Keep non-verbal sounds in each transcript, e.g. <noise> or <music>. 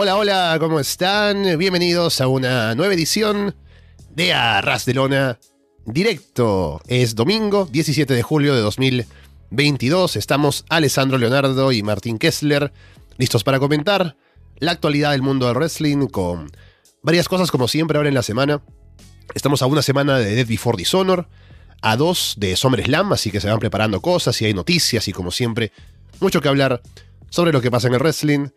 Hola, hola, ¿cómo están? Bienvenidos a una nueva edición de Arras de Lona Directo. Es domingo, 17 de julio de 2022. Estamos Alessandro Leonardo y Martín Kessler listos para comentar la actualidad del mundo del wrestling con varias cosas como siempre ahora en la semana. Estamos a una semana de Dead Before Dishonor, a dos de SummerSlam, así que se van preparando cosas y hay noticias y como siempre, mucho que hablar sobre lo que pasa en el wrestling.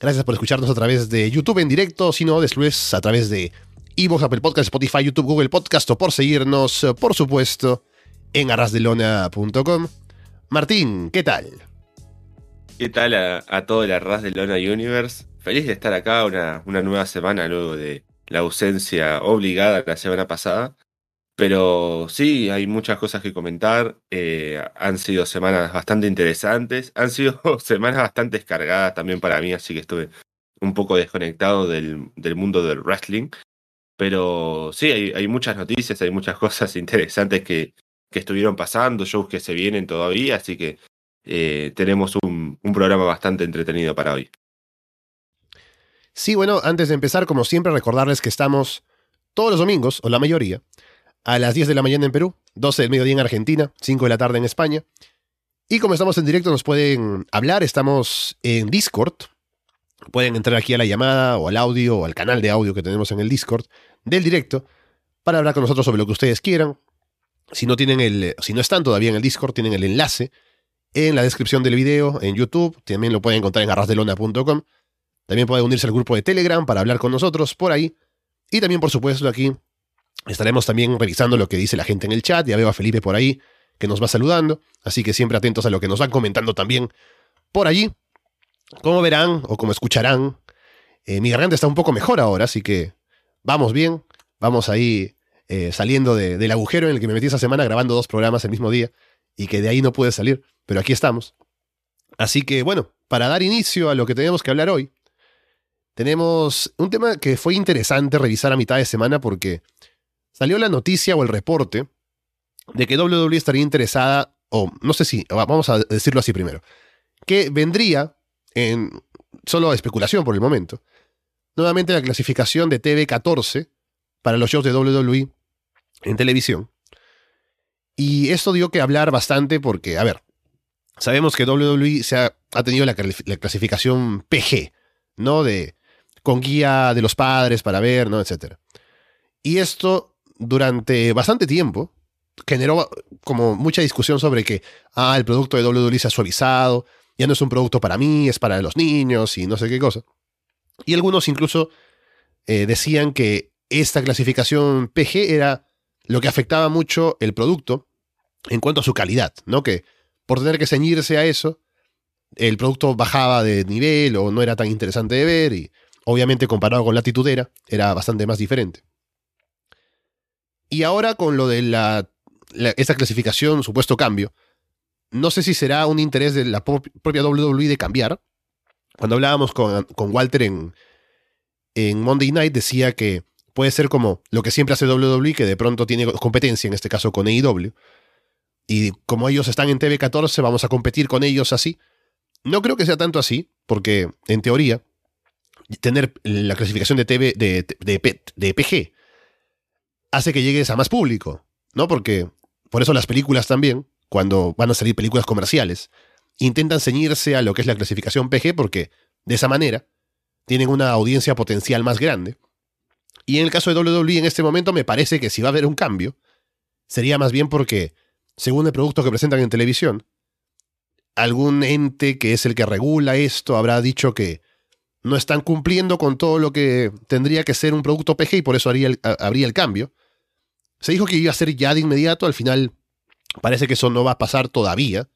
Gracias por escucharnos a través de YouTube en directo, sino después a través de Evox, Apple Podcast, Spotify, YouTube, Google Podcast o por seguirnos, por supuesto, en arrasdelona.com. Martín, ¿qué tal? ¿Qué tal a, todo el Arras de Universe? Feliz de estar acá una, una nueva semana luego de la ausencia obligada la semana pasada. Pero sí, hay muchas cosas que comentar. Eh, han sido semanas bastante interesantes. Han sido <laughs> semanas bastante descargadas también para mí, así que estuve un poco desconectado del, del mundo del wrestling. Pero sí, hay, hay, muchas noticias, hay muchas <laughs> cosas interesantes que, que estuvieron pasando, shows que se vienen todavía, así que eh, tenemos un, un programa bastante entretenido para hoy. Sí, bueno, antes de empezar, como siempre, recordarles que estamos todos los domingos, o la mayoría, a las 10 de la mañana en Perú, 12 del mediodía en Argentina, 5 de la tarde en España. Y como estamos en directo, nos pueden hablar, estamos en Discord. Pueden entrar aquí a la llamada o al audio o al canal de audio que tenemos en el Discord del directo para hablar con nosotros sobre lo que ustedes quieran. Si no tienen el, si no están todavía en el Discord, tienen el enlace en la descripción del video en YouTube. También lo pueden encontrar en arrasdelona.com. También pueden unirse al grupo de Telegram para hablar con nosotros por ahí. Y también, por supuesto, aquí Estaremos también revisando lo que dice la gente en el chat. Ya veo a Felipe por ahí que nos va saludando. Así que siempre atentos a lo que nos van comentando también por allí. Como verán o como escucharán, eh, mi garganta está un poco mejor ahora, así que vamos bien. Vamos ahí eh, saliendo de, del agujero en el que me metí esa semana grabando dos programas el mismo día y que de ahí no pude salir, pero aquí estamos. Así que bueno, para dar inicio a lo que tenemos que hablar hoy, tenemos un tema que fue interesante revisar a mitad de semana porque salió la noticia o el reporte de que WWE estaría interesada, o no sé si, vamos a decirlo así primero, que vendría en solo especulación por el momento, nuevamente la clasificación de TV14 para los shows de WWE en televisión. Y esto dio que hablar bastante porque, a ver, sabemos que WWE se ha, tenido la, la, clasificación PG, ¿no? De, con guía de los padres para ver, ¿no? Etcétera. Y esto durante bastante tiempo generó como mucha discusión sobre que, ah, el producto de WWE se ha suavizado, ya no es un producto para mí, es para los niños y no sé qué cosa. Y algunos incluso eh, decían que esta clasificación PG era lo que afectaba mucho el producto en cuanto a su calidad, ¿no? Que por tener que ceñirse a eso, el producto bajaba de nivel o no era tan interesante de ver y obviamente comparado con la titudera era bastante más diferente. Y ahora con lo de la, esta clasificación, supuesto cambio, no sé si será un interés de la propia WWE de cambiar. Cuando hablábamos con, con Walter en, en Monday Night, decía que puede ser como lo que siempre hace WWE, que de pronto tiene competencia, en este caso con AEW. Y como ellos están en TV14, vamos a competir con ellos así. No creo que sea tanto así, porque en teoría, tener la clasificación de TV de, de, de PG hace que llegues a más público, ¿no? Porque por eso las películas también, cuando van a salir películas comerciales, intentan ceñirse a lo que es la clasificación PG porque de esa manera tienen una audiencia potencial más grande. Y en el caso de WWE en este momento me parece que si va a haber un cambio, sería más bien porque, según el producto que presentan en televisión, algún ente que es el que regula esto habrá dicho que no están cumpliendo con todo lo que tendría que ser un producto PG y por eso habría el cambio. Se dijo que iba a ser ya de inmediato, al final parece que eso no va a pasar todavía.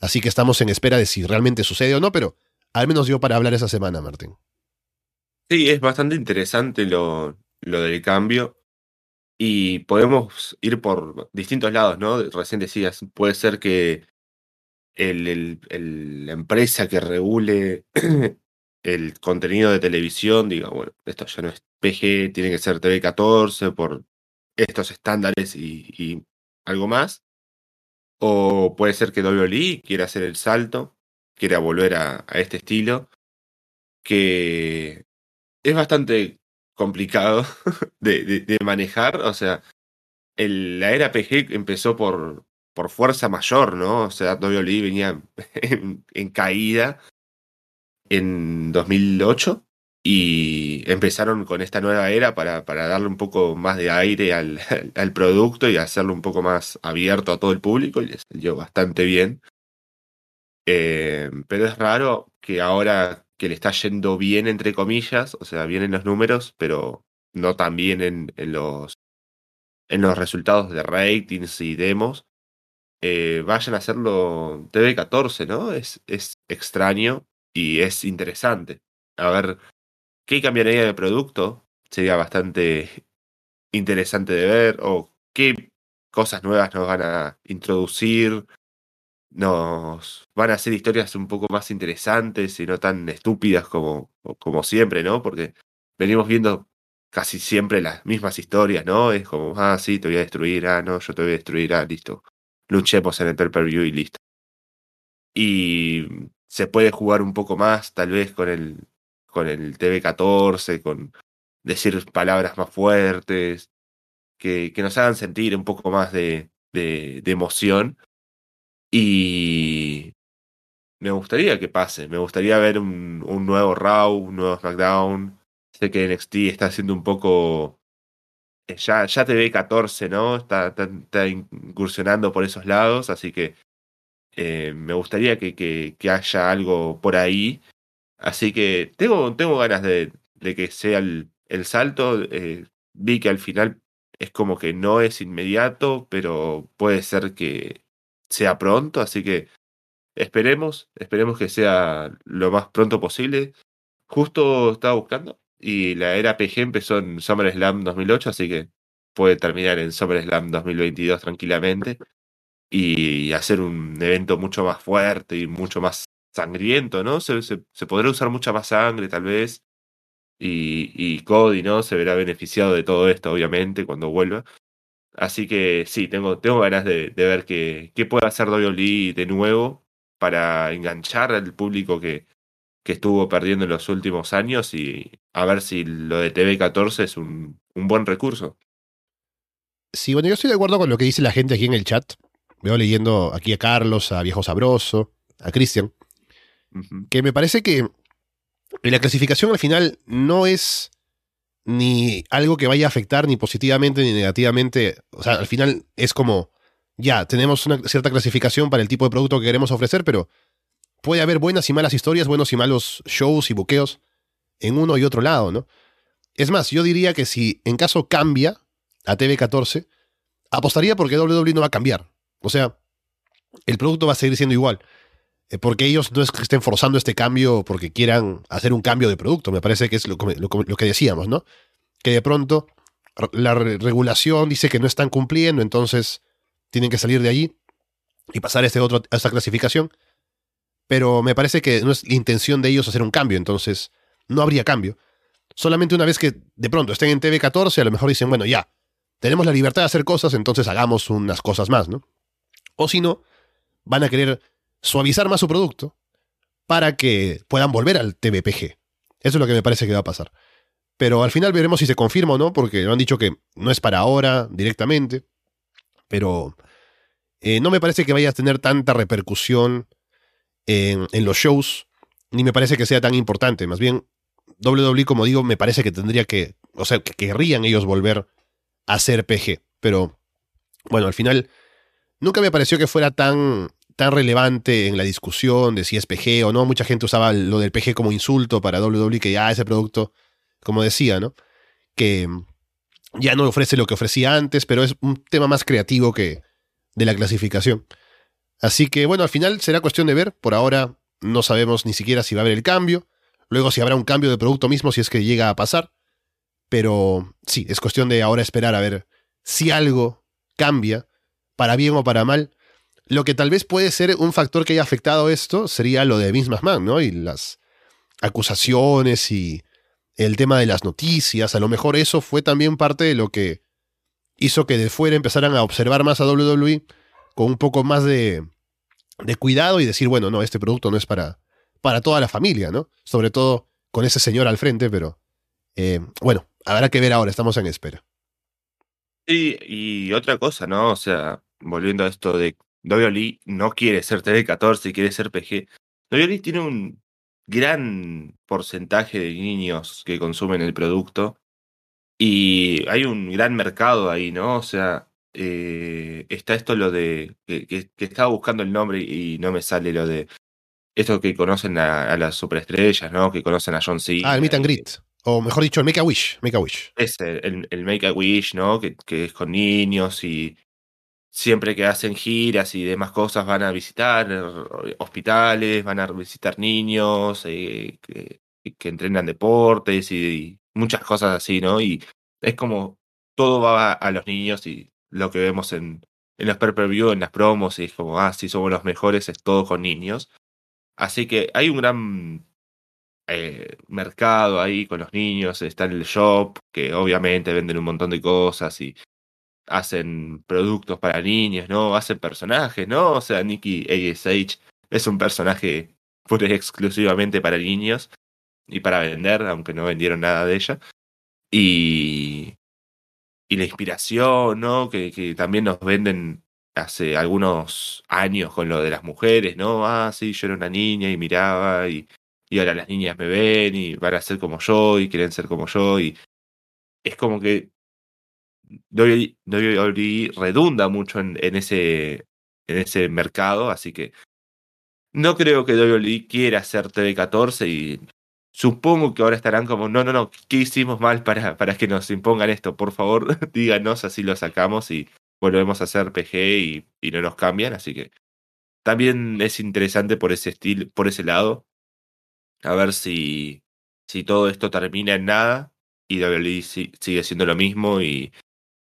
Así que estamos en espera de si realmente sucede o no, pero al menos dio para hablar esa semana, Martín. Sí, es bastante interesante lo, lo del cambio. Y podemos ir por distintos lados, ¿no? Recién decías, puede ser que el, la empresa que regule <clears throat> el contenido de televisión diga, bueno, esto ya no es PG, tiene que ser TV14 por estos estándares y, algo más. O puede ser que WWE quiera hacer el salto, quiera volver a, este estilo. que es bastante complicado <laughs> de, manejar. O sea, la era PG empezó por, por fuerza mayor, ¿no? O sea, WWE venía <laughs> en, caída en 2008 y empezaron con esta nueva era para, para darle un poco más de aire <laughs> al, producto y hacerlo un poco más abierto a todo el público y les salió bastante bien. Eh, pero es raro que ahora que le está yendo bien, entre comillas, o sea, bien en los números, pero no tan bien en, en los, en los resultados de ratings y demos, eh, vayan a hacerlo TV14, ¿no? Es, es extraño y es interesante. A ver, ¿qué cambiaría de producto? Sería bastante interesante de ver, o qué cosas nuevas nos van a introducir, nos van a hacer historias un poco más interesantes y no tan estúpidas como, como siempre, ¿no? Porque venimos viendo casi siempre las mismas historias, ¿no? Es como, ah, sí, te voy a destruir, ah, no, yo te voy a destruir, ah, listo. Luchemos en el pay-per-view y listo. Y se puede jugar un poco más, tal vez, con el, con el TV14, con decir palabras más fuertes, que, que nos hagan sentir un poco más de, de, emoción y me gustaría que pase, me gustaría ver un, un nuevo Raw, un nuevo SmackDown. Sé que NXT está haciendo un poco... Eh, ya, ya ve 14, ¿no? Está, está, incursionando por esos lados, así que eh, me gustaría que, que, haya algo por ahí. Así que tengo, tengo ganas de, de que sea el, el salto. Eh, vi que al final es como que no es inmediato, pero puede ser que, sea pronto, así que esperemos, esperemos que sea lo más pronto posible. Justo estaba buscando y la era PG empezó en SummerSlam 2008, así que puede terminar en SummerSlam 2022 tranquilamente y hacer un evento mucho más fuerte y mucho más sangriento, ¿no? Se, se, podrá usar mucha más sangre tal vez y, y Cody, ¿no? Se verá beneficiado de todo esto, obviamente, cuando vuelva. Así que sí, tengo, tengo ganas de, ver qué, qué puede hacer WWE de nuevo para enganchar al público que, que estuvo perdiendo en los últimos años y a ver si lo de TV14 es un, un buen recurso. Sí, bueno, yo estoy de acuerdo con lo que dice la gente aquí en el chat. Veo leyendo aquí a Carlos, a Viejo Sabroso, a Cristian, que me parece que la clasificación al final no es ni algo que vaya a afectar ni positivamente ni negativamente. O sea, al final es como, ya, tenemos una cierta clasificación para el tipo de producto que queremos ofrecer, pero puede haber buenas y malas historias, buenos y malos shows y buqueos en uno y otro lado, ¿no? Es más, yo diría que si en caso cambia a TV14, apostaría porque WWE no va a cambiar. O sea, el producto va a seguir siendo igual. Eh, porque ellos no es que estén forzando este cambio porque quieran hacer un cambio de producto. Me parece que es lo, que decíamos, ¿no? Que de pronto la regulación dice que no están cumpliendo, entonces tienen que salir de allí y pasar a, este otro, a esta clasificación. Pero me parece que no es la intención de ellos hacer un cambio, entonces no habría cambio. Solamente una vez que de pronto estén en TV14, a lo mejor dicen, bueno, ya, tenemos la libertad de hacer cosas, entonces hagamos unas cosas más, ¿no? O si no, van a querer suavizar más su producto para que puedan volver al TVPG. Eso es lo que me parece que va a pasar. Pero al final veremos si se confirma o no, porque han dicho que no es para ahora directamente. Pero eh, no me parece que vaya a tener tanta repercusión en, en, los shows, ni me parece que sea tan importante. Más bien, WWE, como digo, me parece que tendría que, o sea, que querrían ellos volver a ser PG. Pero, bueno, al final, nunca me pareció que fuera tan tan relevante en la discusión de si es PG o no. Mucha gente usaba lo del PG como insulto para WWE, que ya ese producto, como decía, ¿no? Que ya no ofrece lo que ofrecía antes, pero es un tema más creativo que de la clasificación. Así que bueno, al final será cuestión de ver. Por ahora no sabemos ni siquiera si va a haber el cambio. Luego si habrá un cambio de producto mismo si es que llega a pasar. Pero sí, es cuestión de ahora esperar a ver si algo cambia, para bien o para mal, lo que tal vez puede ser un factor que haya afectado esto sería lo de Vince McMahon, ¿no? Y las acusaciones y el tema de las noticias. A lo mejor eso fue también parte de lo que hizo que de fuera empezaran a observar más a WWE con un poco más de, de cuidado y decir, bueno, no, este producto no es para, para toda la familia, ¿no? Sobre todo con ese señor al frente, pero eh, bueno, habrá que ver ahora, estamos en espera. Sí, y otra cosa, ¿no? O sea, volviendo a esto de WWE no quiere ser TV14 y quiere ser PG. WWE tiene un gran porcentaje de niños que consumen el producto y hay un gran mercado ahí, ¿no? O sea, eh, está esto lo de que, que, estaba buscando el nombre y no me sale lo de esto que conocen a, las superestrellas, ¿no? Que conocen a John Cena. Ah, el Meet and Greet. O mejor dicho, el Make a Wish. Make a Wish. Es el, el Make a Wish, ¿no? Que, que, es con niños y siempre que hacen giras y demás cosas van a visitar eh, hospitales, van a visitar niños eh, que, entrenan deportes y, muchas cosas así, ¿no? Y es como todo va a, los niños y lo que vemos en, en los per-per-view, en las promos, y es como, ah, sí, somos los mejores, es todo con niños. Así que hay un gran eh, mercado ahí con los niños, está en el shop, que obviamente venden un montón de cosas y hacen productos para niños, ¿no? Hacen personajes, ¿no? O sea, Nikki ASH es un personaje pura exclusivamente para niños y para vender, aunque no vendieron nada de ella. Y, y la inspiración, ¿no? Que, que también nos venden hace algunos años con lo de las mujeres, ¿no? Ah, sí, yo era una niña y miraba y, y ahora las niñas me ven y van a ser como yo y quieren ser como yo y es como que WWE redunda mucho en, ese, en ese mercado, así que no creo que WWE quiera hacer TV14 y supongo que ahora estarán como, no, no, no, ¿qué hicimos mal para, para que nos impongan esto? Por favor, <laughs> díganos, así lo sacamos y volvemos a hacer PG y, y no nos cambian, así que también es interesante por ese estilo, por ese lado, a ver si, si todo esto termina en nada y WWE sigue siendo lo mismo y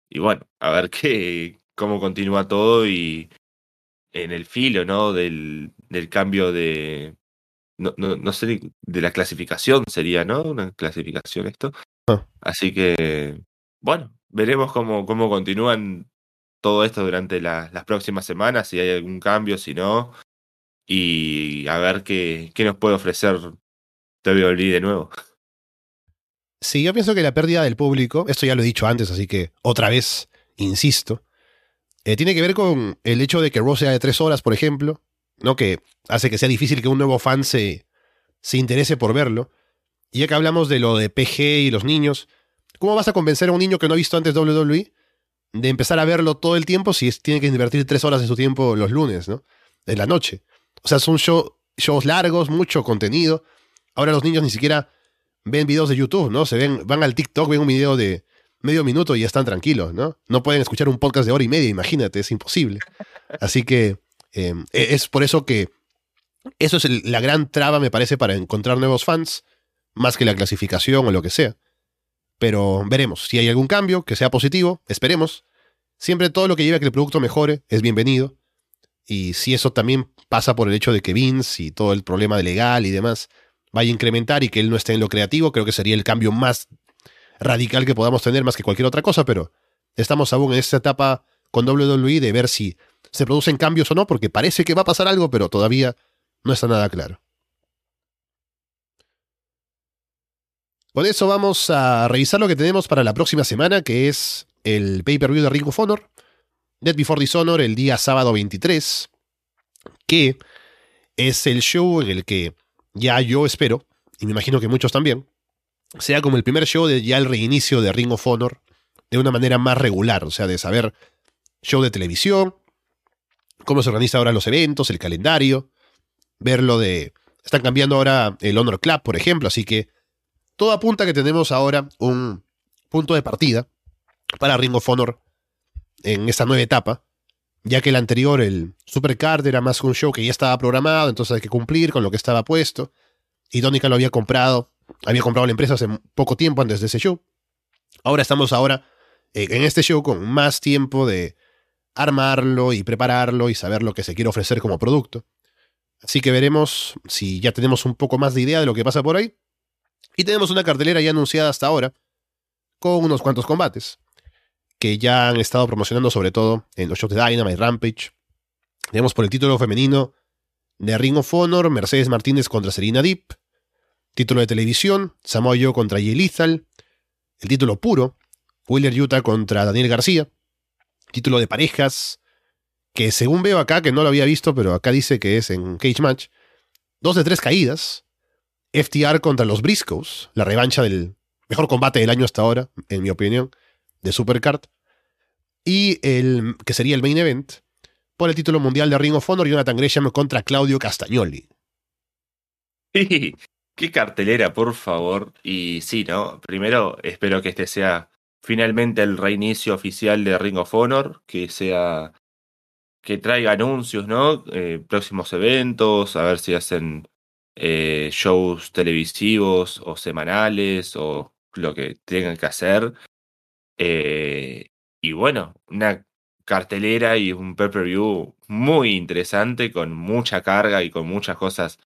y bueno, a ver qué, cómo continúa todo y en el filo, ¿no? Del, del cambio de, no, no, no sé, de la clasificación sería, ¿no? Una clasificación esto. Ah. Así que, bueno, veremos cómo, cómo continúan todo esto durante la, las próximas semanas, si hay algún cambio, si no, y a ver qué, qué nos puede ofrecer WWE de nuevo. Sí, yo pienso que la pérdida del público, esto ya lo he dicho antes, así que otra vez insisto, eh, tiene que ver con el hecho de que Raw sea de tres horas, por ejemplo, ¿no? que hace que sea difícil que un nuevo fan se, se interese por verlo. Y ya que hablamos de lo de PG y los niños, ¿cómo vas a convencer a un niño que no ha visto antes WWE de empezar a verlo todo el tiempo si tiene que invertir tres horas de su tiempo los lunes, ¿no? En la noche. O sea, son shows largos, mucho contenido. Ahora los niños ni siquiera ven videos de YouTube, ¿no? Se ven, van al TikTok, ven un video de medio minuto y ya están tranquilos, ¿no? No pueden escuchar un podcast de hora y media, imagínate, es imposible. Así que em, e, es por eso que eso es la gran traba, me parece, para encontrar nuevos fans, más que la clasificación o lo que sea. Pero veremos, si hay algún cambio que sea positivo, esperemos. Siempre todo lo que lleve a que el producto mejore es bienvenido. Y si eso también pasa por el hecho de que Vince y todo el problema legal y demás vaya a incrementar y que él no esté en lo creativo, creo que sería el cambio más radical que podamos tener más que cualquier otra cosa, pero estamos aún en esta etapa con WWE de ver si se producen cambios o no, porque parece que va a pasar algo, pero todavía no está nada claro. Con eso vamos a revisar lo que tenemos para la próxima semana, que es el pay-per-view de Ring of Honor, Dead Before Dishonor, el día sábado 23, que es el show en el que ya yo espero, y me imagino que muchos también, sea como el primer show de ya el reinicio de Ring of Honor de una manera más regular, o sea, de saber show de televisión, cómo se organizan ahora los eventos, el calendario, ver lo de... Están cambiando ahora el Honor Club, por ejemplo, así que todo apunta que tenemos ahora un punto de partida para Ring of Honor en esta nueva etapa, ya que el anterior, el Supercard, era más un show que ya estaba programado, entonces hay que cumplir con lo que estaba puesto. Y Donica lo había comprado, había comprado la empresa hace poco tiempo antes de ese show. Ahora estamos ahora eh, en este show con más tiempo de armarlo y prepararlo y saber lo que se quiere ofrecer como producto. Así que veremos si ya tenemos un poco más de idea de lo que pasa por ahí. Y tenemos una cartelera ya anunciada hasta ahora, con unos cuantos combates que ya han estado promocionando sobre todo en los shows de Dynamite, Rampage. Tenemos por el título femenino de Ring of Honor, Mercedes Martínez contra Serena Deep. Título de televisión, Samoa Joe contra Lethal. El título puro, Willer Utah contra Daniel García. Título de parejas, que según veo acá, que no lo había visto, pero acá dice que es en Cage Match. Dos de tres caídas. FTR contra los Briscoes, la revancha del mejor combate del año hasta ahora, en mi opinión, de Supercard. Y el que sería el main event, por el título mundial de Ring of Honor, Jonathan Gresham contra Claudio Castagnoli. <laughs> Qué cartelera, por favor. Y sí, ¿no? Primero, espero que este sea finalmente el reinicio oficial de Ring of Honor, que sea que traiga anuncios, ¿no? Eh, próximos eventos, a ver si hacen eh, shows televisivos o semanales o lo que tengan que hacer. Eh, y bueno, una cartelera y un pay-per-view muy interesante, con mucha carga y con muchas cosas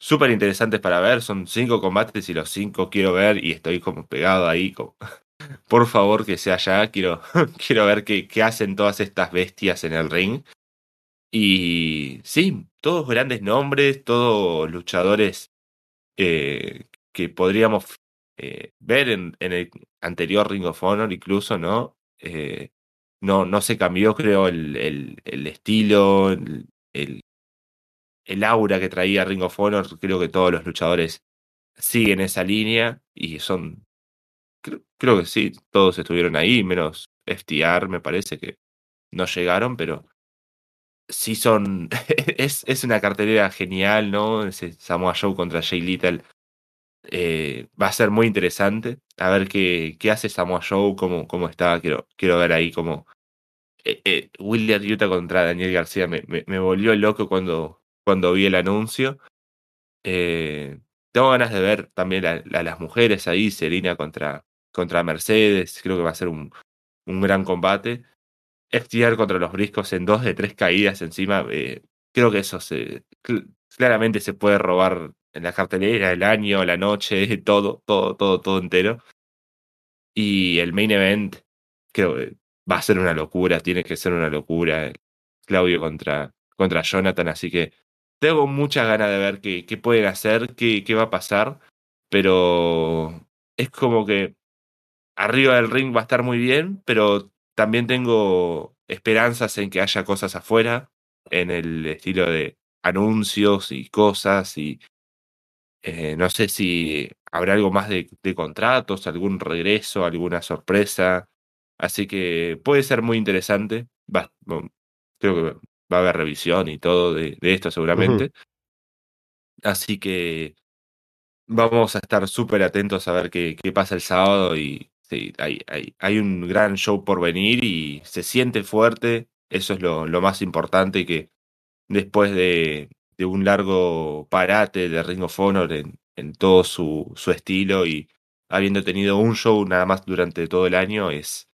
súper interesantes para ver. Son cinco combates y los cinco quiero ver y estoy como pegado ahí. Como, <laughs> por favor, que sea ya. Quiero, <laughs> quiero ver qué, qué hacen todas estas bestias en el ring. Y sí, todos grandes nombres, todos luchadores eh, que podríamos eh, ver en, el anterior Ring of Honor incluso, ¿no? Eh, no, no se cambió, creo, el, el, estilo, el, el, el aura que traía Ring of Honor. Creo que todos los luchadores siguen esa línea y son. Creo, creo que sí, todos estuvieron ahí, menos FTR, me parece que no llegaron, pero sí son. <laughs> es, es una cartelera genial, ¿no? Ese Samoa Joe contra Jay Little. Eh, va a ser muy interesante. A ver qué, qué hace Samoa Joe, cómo, cómo está. Quiero, quiero ver ahí cómo. Eh, eh, William Utah contra Daniel García me, me, volvió loco cuando, cuando vi el anuncio. Eh, tengo ganas de ver también a, las mujeres ahí, Serena contra, contra Mercedes. Creo que va a ser un, un gran combate. FTR contra los briscos en dos de tres caídas encima. Eh, creo que eso se, cl claramente se puede robar la cartelera, el año, la noche, <laughs> todo, todo, todo, todo entero. Y el main event, creo que va a ser una locura, tiene que ser una locura. Claudio contra, contra Jonathan, así que tengo muchas ganas de ver qué, qué pueden hacer, qué, qué va a pasar, pero es como que arriba del ring va a estar muy bien, pero también tengo esperanzas en que haya cosas afuera, en el estilo de anuncios y cosas, y eh, no sé si habrá algo más de, de, contratos, algún regreso, alguna sorpresa. Así que puede ser muy interesante. Va, creo que va a haber revisión y todo de, de esto seguramente. Uh -huh. Así que vamos a estar súper atentos a ver qué, qué, pasa el sábado y sí, hay, hay, hay, un gran show por venir y se siente fuerte. Eso es lo, lo más importante que después de, de, un largo parate de Ring of Honor en, en todo su, su estilo y habiendo tenido un show nada más durante todo el año es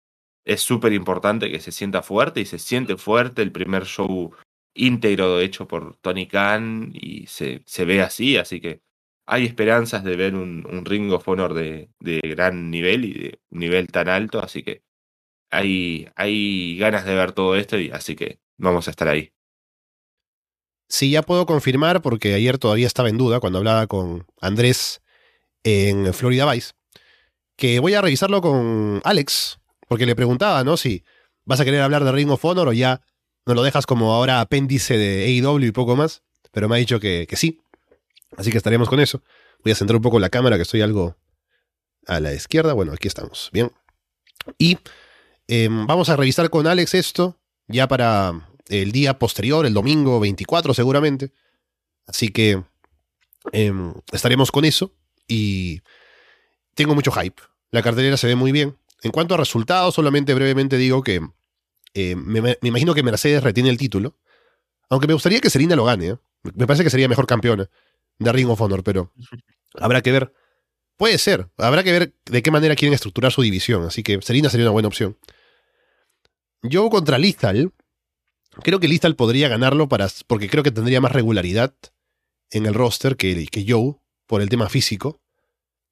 es súper importante que se sienta fuerte y se siente fuerte el primer show íntegro hecho por Tony Khan y se, se ve así, así que hay esperanzas de ver un, un Ring of Honor de, de, gran nivel y de un nivel tan alto, así que hay, hay ganas de ver todo esto y así que vamos a estar ahí. Sí, ya puedo confirmar porque ayer todavía estaba en duda cuando hablaba con Andrés en Florida Vice, que voy a revisarlo con Alex, porque le preguntaba, ¿no? Si vas a querer hablar de Ring of Honor o ya no lo dejas como ahora apéndice de AEW y poco más. Pero me ha dicho que, sí. Así que estaremos con eso. Voy a centrar un poco la cámara, que estoy algo a la izquierda. Bueno, aquí estamos. Bien. Y eh, vamos a revisar con Alex esto ya para el día posterior, el domingo 24 seguramente. Así que eh, estaremos con eso. Y tengo mucho hype. La cartelera se ve muy bien. En cuanto a resultados, solamente brevemente digo que eh, me, me, imagino que Mercedes retiene el título. Aunque me gustaría que Serena lo gane. ¿eh? Me parece que sería mejor campeona de Ring of Honor, pero <laughs> habrá que ver. Puede ser. Habrá que ver de qué manera quieren estructurar su división. Así que Serena sería una buena opción. Yo contra Lethal. Creo que Lethal podría ganarlo para, porque creo que tendría más regularidad en el roster que, que Joe por el tema físico.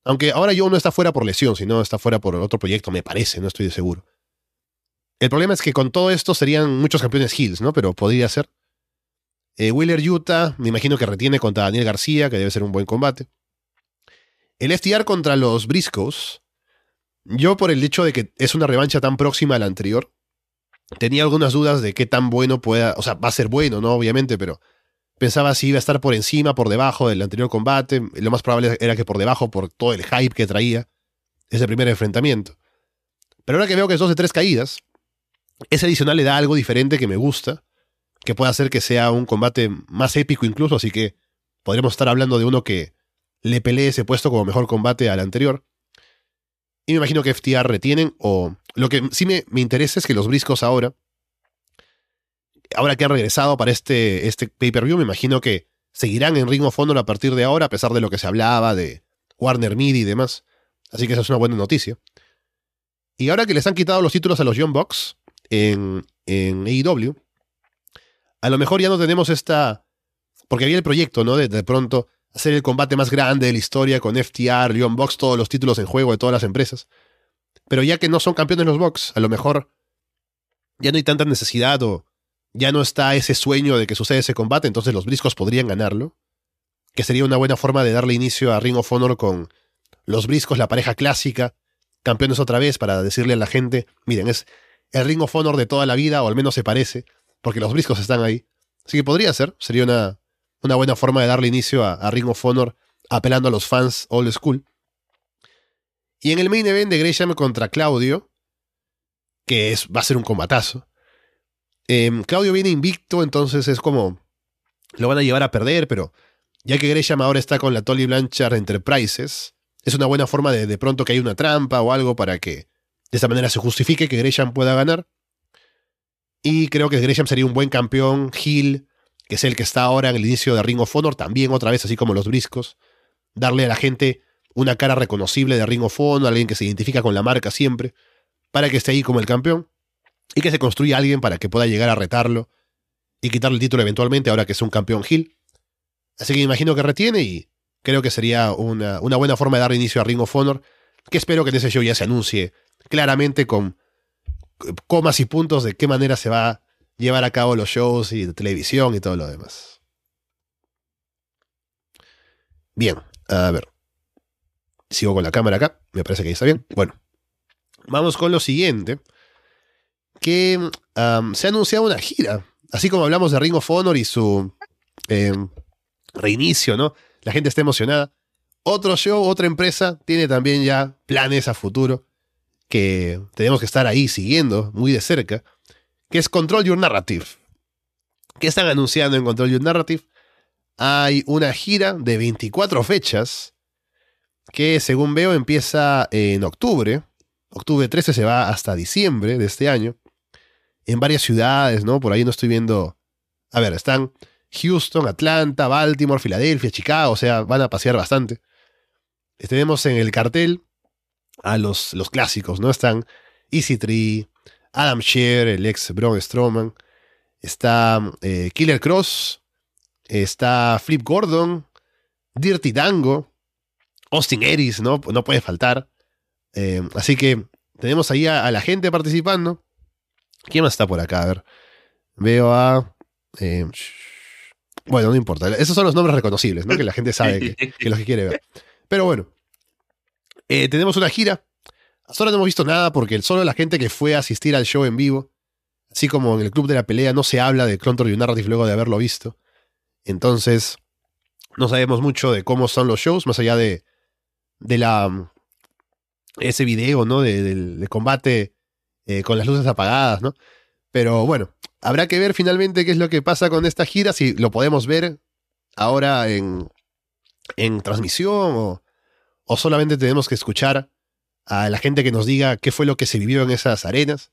Aunque ahora Joe no está fuera por lesión, sino está fuera por otro proyecto, me parece, no estoy de seguro. El problema es que con todo esto serían muchos campeones Hills, ¿no? Pero podría ser. Eh, Wheeler Utah, me imagino que retiene contra Daniel García, que debe ser un buen combate. El FTR contra los Briscoes, yo por el hecho de que es una revancha tan próxima a la anterior, tenía algunas dudas de qué tan bueno pueda, o sea, va a ser bueno, ¿no? Obviamente, pero pensaba si iba a estar por encima, por debajo del anterior combate. Lo más probable era que por debajo, por todo el hype que traía ese primer enfrentamiento. Pero ahora que veo que es dos de tres caídas, ese adicional le da algo diferente que me gusta, que puede hacer que sea un combate más épico incluso, así que podríamos estar hablando de uno que le pelee ese puesto como mejor combate al anterior. Y me imagino que FTR retienen, o lo que sí me, interesa es que los briscos ahora, ahora que han regresado para este, este pay-per-view, me imagino que seguirán en Ring of Honor a partir de ahora, a pesar de lo que se hablaba de Warner Media y demás. Así que esa es una buena noticia. Y ahora que les han quitado los títulos a los Young Bucks en, en AEW, a lo mejor ya no tenemos esta. Porque había el proyecto, ¿no? De, de pronto hacer el combate más grande de la historia con FTR, Young Bucks, todos los títulos en juego de todas las empresas. Pero ya que no son campeones los Bucks, a lo mejor ya no hay tanta necesidad o ya no está ese sueño de que suceda ese combate, entonces los Briscos podrían ganarlo. Que sería una buena forma de darle inicio a Ring of Honor con los Briscos, la pareja clásica, campeones otra vez, para decirle a la gente, miren, es el Ring of Honor de toda la vida, o al menos se parece, porque los Briscos están ahí. Así que podría ser, sería una, una buena forma de darle inicio a, Ring of Honor, apelando a los fans old school. Y en el main event de Gresham contra Claudio, que es, va a ser un combatazo. Em, Claudio viene invicto, entonces es como. Lo van a llevar a perder, pero ya que Gresham ahora está con la Tolly Blanchard Enterprises, es una buena forma de de pronto que hay una trampa o algo para que de esa manera se justifique que Gresham pueda ganar. Y creo que Gresham sería un buen campeón, Hill, que es el que está ahora en el inicio de Ring of Honor, también otra vez así como los briscos. Darle a la gente una cara reconocible de Ring of Honor, alguien que se identifica con la marca siempre, para que esté ahí como el campeón. Y que se construya alguien para que pueda llegar a retarlo y quitarle el título eventualmente, ahora que es un campeón Hill. Así que imagino que retiene y creo que sería una, buena forma de dar inicio a Ring of Honor, que espero que en ese show ya se anuncie claramente con comas y puntos de qué manera se va a llevar a cabo los shows y de televisión y todo lo demás. Bien, a ver. Sigo con la cámara acá, me parece que ahí está bien. Bueno, vamos con lo siguiente, que se ha anunciado una gira, así como hablamos de Ring of Honor y su em, reinicio, ¿no? la gente está emocionada. Otro show, otra empresa, tiene también ya planes a futuro que tenemos que estar ahí siguiendo muy de cerca, que es Control Your Narrative. ¿Qué están anunciando en Control Your Narrative? Hay una gira de 24 fechas que según veo empieza en octubre. Octubre 13 se va hasta diciembre de este año. En varias ciudades, ¿no? Por ahí no estoy viendo... A ver, están Houston, Atlanta, Baltimore, Filadelfia, Chicago, o sea, van a pasear bastante. Tenemos en el cartel a los, los clásicos, ¿no? Están Easy Tree, Adam Scher, el ex Braun Strowman, está eh, Killer Cross, está Flip Gordon, Dirty Dango, Austin Eris, ¿no? No puede faltar. Eh, así que tenemos ahí a, la gente participando. ¿Quién más está por acá? A ver. Veo a. Eh, bueno, no importa. Esos son los nombres reconocibles, ¿no? Que la gente sabe que, <laughs> que los que quiere ver. Pero bueno. Eh, tenemos una gira. Hasta ahora no hemos visto nada porque solo la gente que fue a asistir al show en vivo, así como en el Club de la Pelea, no se habla de Control Narrative luego de haberlo visto. Entonces, no sabemos mucho de cómo son los shows, más allá de, de la ese video, ¿no? De, combate eh, con las luces apagadas, ¿no? Pero bueno, habrá que ver finalmente qué es lo que pasa con esta gira, si lo podemos ver ahora en, en transmisión o, o solamente tenemos que escuchar a la gente que nos diga qué fue lo que se vivió en esas arenas.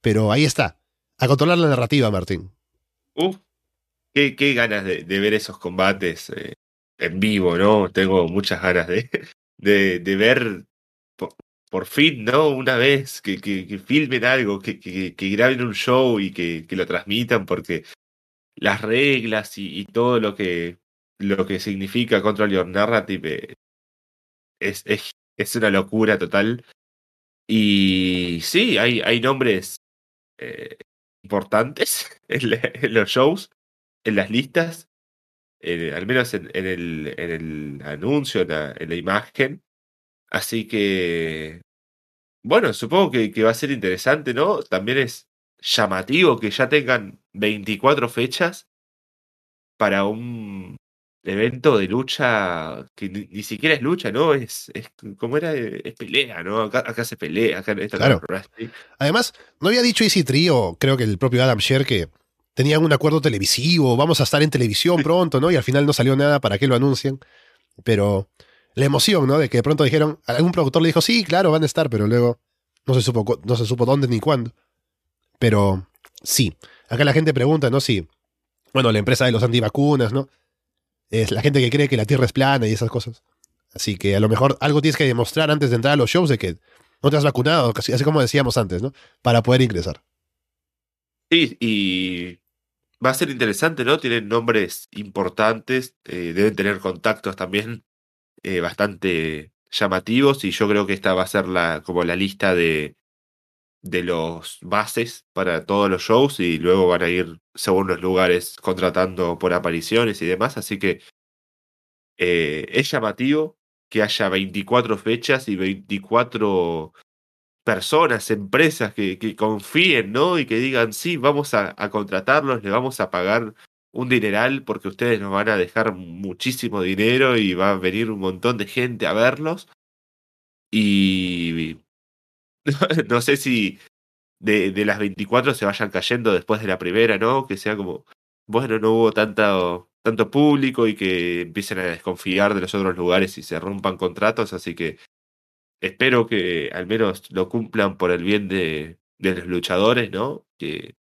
Pero ahí está, a controlar la narrativa, Martín. Uf, qué, ganas de, ver esos combates eh, en vivo, ¿no? Tengo muchas ganas de, de, ver por fin, ¿no? Una vez que, que, filmen algo, que, que, graben un show y que, lo transmitan, porque las reglas y, todo lo que, lo que significa Control Your Narrative es, es, es una locura total. Y sí, hay, hay nombres eh, importantes <laughs> en, los shows, en las listas, al menos en, el, en el anuncio, en la imagen Así que, bueno, supongo que, que va a ser interesante, ¿no? También es llamativo que ya tengan 24 fechas para un evento de lucha que ni, ni siquiera es lucha, ¿no? Es, es como era, es pelea, ¿no? Acá, acá se pelea, acá esto Claro. no es wrestling. Además, no había dicho Easy Tree o creo que el propio Adam Sher que tenían un acuerdo televisivo, vamos a estar en televisión pronto, ¿no? Y al final no salió nada para que lo anuncien. Pero la emoción, ¿no? De que de pronto dijeron, algún productor le dijo, sí, claro, van a estar, pero luego no se supo, no se supo dónde ni cuándo. Pero sí, acá la gente pregunta, ¿no? Si, bueno, la empresa de los antivacunas, ¿no? Es la gente que cree que la Tierra es plana y esas cosas. Así que a lo mejor algo tienes que demostrar antes de entrar a los shows de que no te has vacunado, así como decíamos antes, ¿no? Para poder ingresar. Sí, y va a ser interesante, ¿no? Tienen nombres importantes, eh, deben tener contactos también eh, bastante llamativos y yo creo que esta va a ser la como la lista de de los bases para todos los shows y luego van a ir según los lugares contratando por apariciones y demás, así que eh, es llamativo que haya 24 fechas y 24 personas, empresas que, que confíen, ¿no? Y que digan, sí, vamos a, contratarlos, le vamos a pagar un dineral porque ustedes nos van a dejar muchísimo dinero y va a venir un montón de gente a verlos. Y <laughs> no sé si de, de las 24 se vayan cayendo después de la primera, ¿no? Que sea como, bueno, no hubo tanto, tanto público y que empiecen a desconfiar de los otros lugares y se rompan contratos, así que espero que al menos lo cumplan por el bien de, de los luchadores, ¿no? Que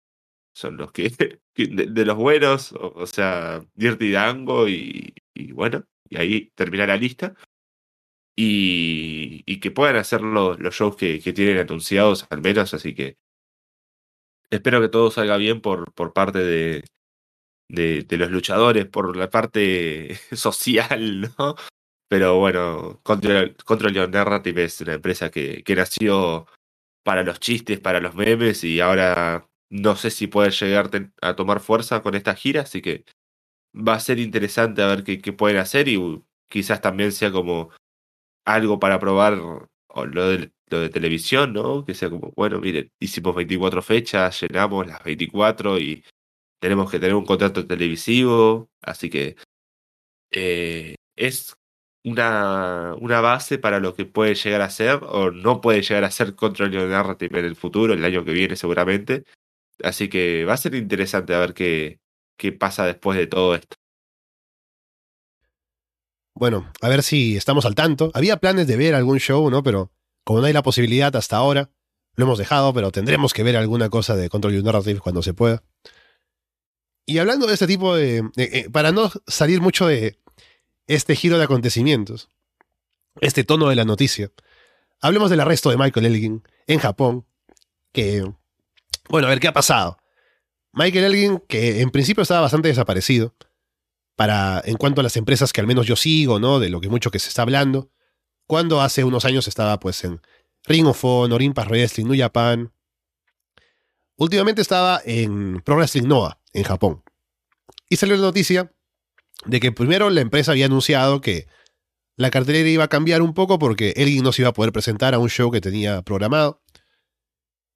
son los que, <laughs> de, los buenos, o, sea, Dirty Dango y, y bueno, y ahí termina la lista. Y, y que puedan hacer los, los shows que, que tienen anunciados al menos, así que espero que todo salga bien por, por parte de, de, de los luchadores, por la parte <laughs> social, ¿no? Pero bueno, Control, Control Narrative es una empresa que, que nació para los chistes, para los memes y ahora no sé si puede llegar a tomar fuerza con esta gira, así que va a ser interesante a ver qué, pueden hacer y uh, quizás también sea como algo para probar lo de, lo de televisión, ¿no? Que sea como, bueno, miren, hicimos 24 fechas, llenamos las 24 y tenemos que tener un contrato televisivo, así que eh, es una, una base para lo que puede llegar a ser o no puede llegar a ser Control Narrative en el futuro, el año que viene seguramente. Así que va a ser interesante a ver qué, qué pasa después de todo esto. Bueno, a ver si estamos al tanto. Había planes de ver algún show, ¿no? Pero como no hay la posibilidad hasta ahora, lo hemos dejado, pero tendremos que ver alguna cosa de Control Your Narrative cuando se pueda. Y hablando de este tipo de... de- eh, para no salir mucho de este giro de acontecimientos, este tono de la noticia, hablemos del arresto de Michael Elgin en Japón, que... Bueno, a ver, ¿qué ha pasado? Michael Elgin, que en principio estaba bastante desaparecido, para, en cuanto a las empresas que al menos yo sigo, ¿no? De lo que mucho que se está hablando. Cuando hace unos años estaba pues en Ring of Honor, Impact Wrestling, New Japan. Últimamente estaba en Pro Wrestling Noah, en Japón. Y salió la noticia de que primero la empresa había anunciado que la cartelera iba a cambiar un poco porque Elgin no se iba a poder presentar a un show que tenía programado.